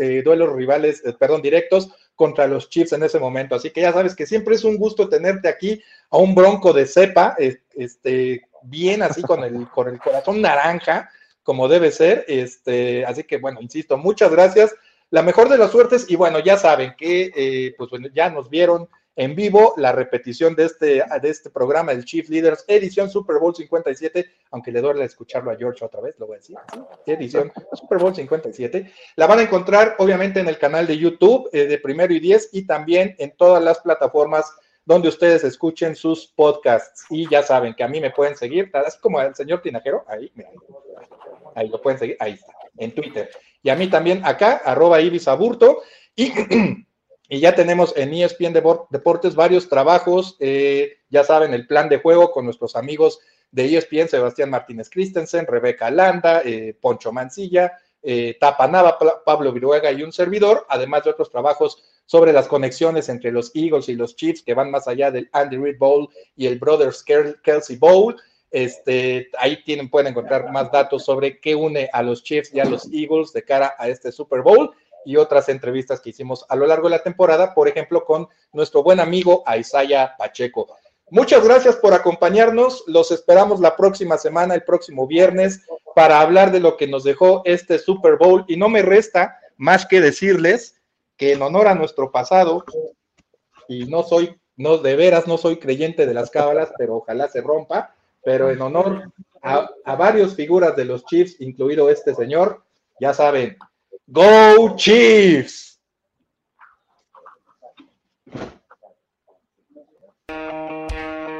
eh, duelos rivales, eh, perdón, directos contra los Chiefs en ese momento. Así que ya sabes que siempre es un gusto tenerte aquí a un bronco de cepa, este, bien así con el, [laughs] con el corazón naranja, como debe ser. Este, así que bueno, insisto, muchas gracias. La mejor de las suertes, y bueno, ya saben que eh, pues bueno, ya nos vieron en vivo la repetición de este, de este programa, el Chief Leaders, edición Super Bowl 57, aunque le duele escucharlo a George otra vez, lo voy a decir, edición Super Bowl 57. La van a encontrar obviamente en el canal de YouTube eh, de Primero y Diez y también en todas las plataformas donde ustedes escuchen sus podcasts. Y ya saben que a mí me pueden seguir, así como al señor Tinajero, ahí, mira, ahí lo pueden seguir, ahí está, en Twitter. Y a mí también acá, arroba Ibis Aburto. Y [clears throat] Y ya tenemos en ESPN Deportes varios trabajos, eh, ya saben, el plan de juego con nuestros amigos de ESPN, Sebastián Martínez Christensen, Rebeca Landa, eh, Poncho Mancilla, eh, Tapanaba, Pablo Viruega y un servidor, además de otros trabajos sobre las conexiones entre los Eagles y los Chiefs que van más allá del Andy Reid Bowl y el Brothers Kelsey Bowl. Este, ahí tienen, pueden encontrar más datos sobre qué une a los Chiefs y a los Eagles de cara a este Super Bowl y otras entrevistas que hicimos a lo largo de la temporada, por ejemplo, con nuestro buen amigo Aizaya Pacheco. Muchas gracias por acompañarnos. Los esperamos la próxima semana, el próximo viernes, para hablar de lo que nos dejó este Super Bowl y no me resta más que decirles que en honor a nuestro pasado, y no soy, no de veras no soy creyente de las cábalas, pero ojalá se rompa, pero en honor a, a varias figuras de los Chiefs, incluido este señor, ya saben, Go Chiefs!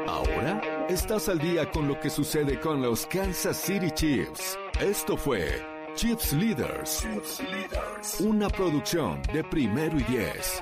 Ahora estás al día con lo que sucede con los Kansas City Chiefs. Esto fue Chiefs Leaders, una producción de primero y diez.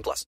18 plus.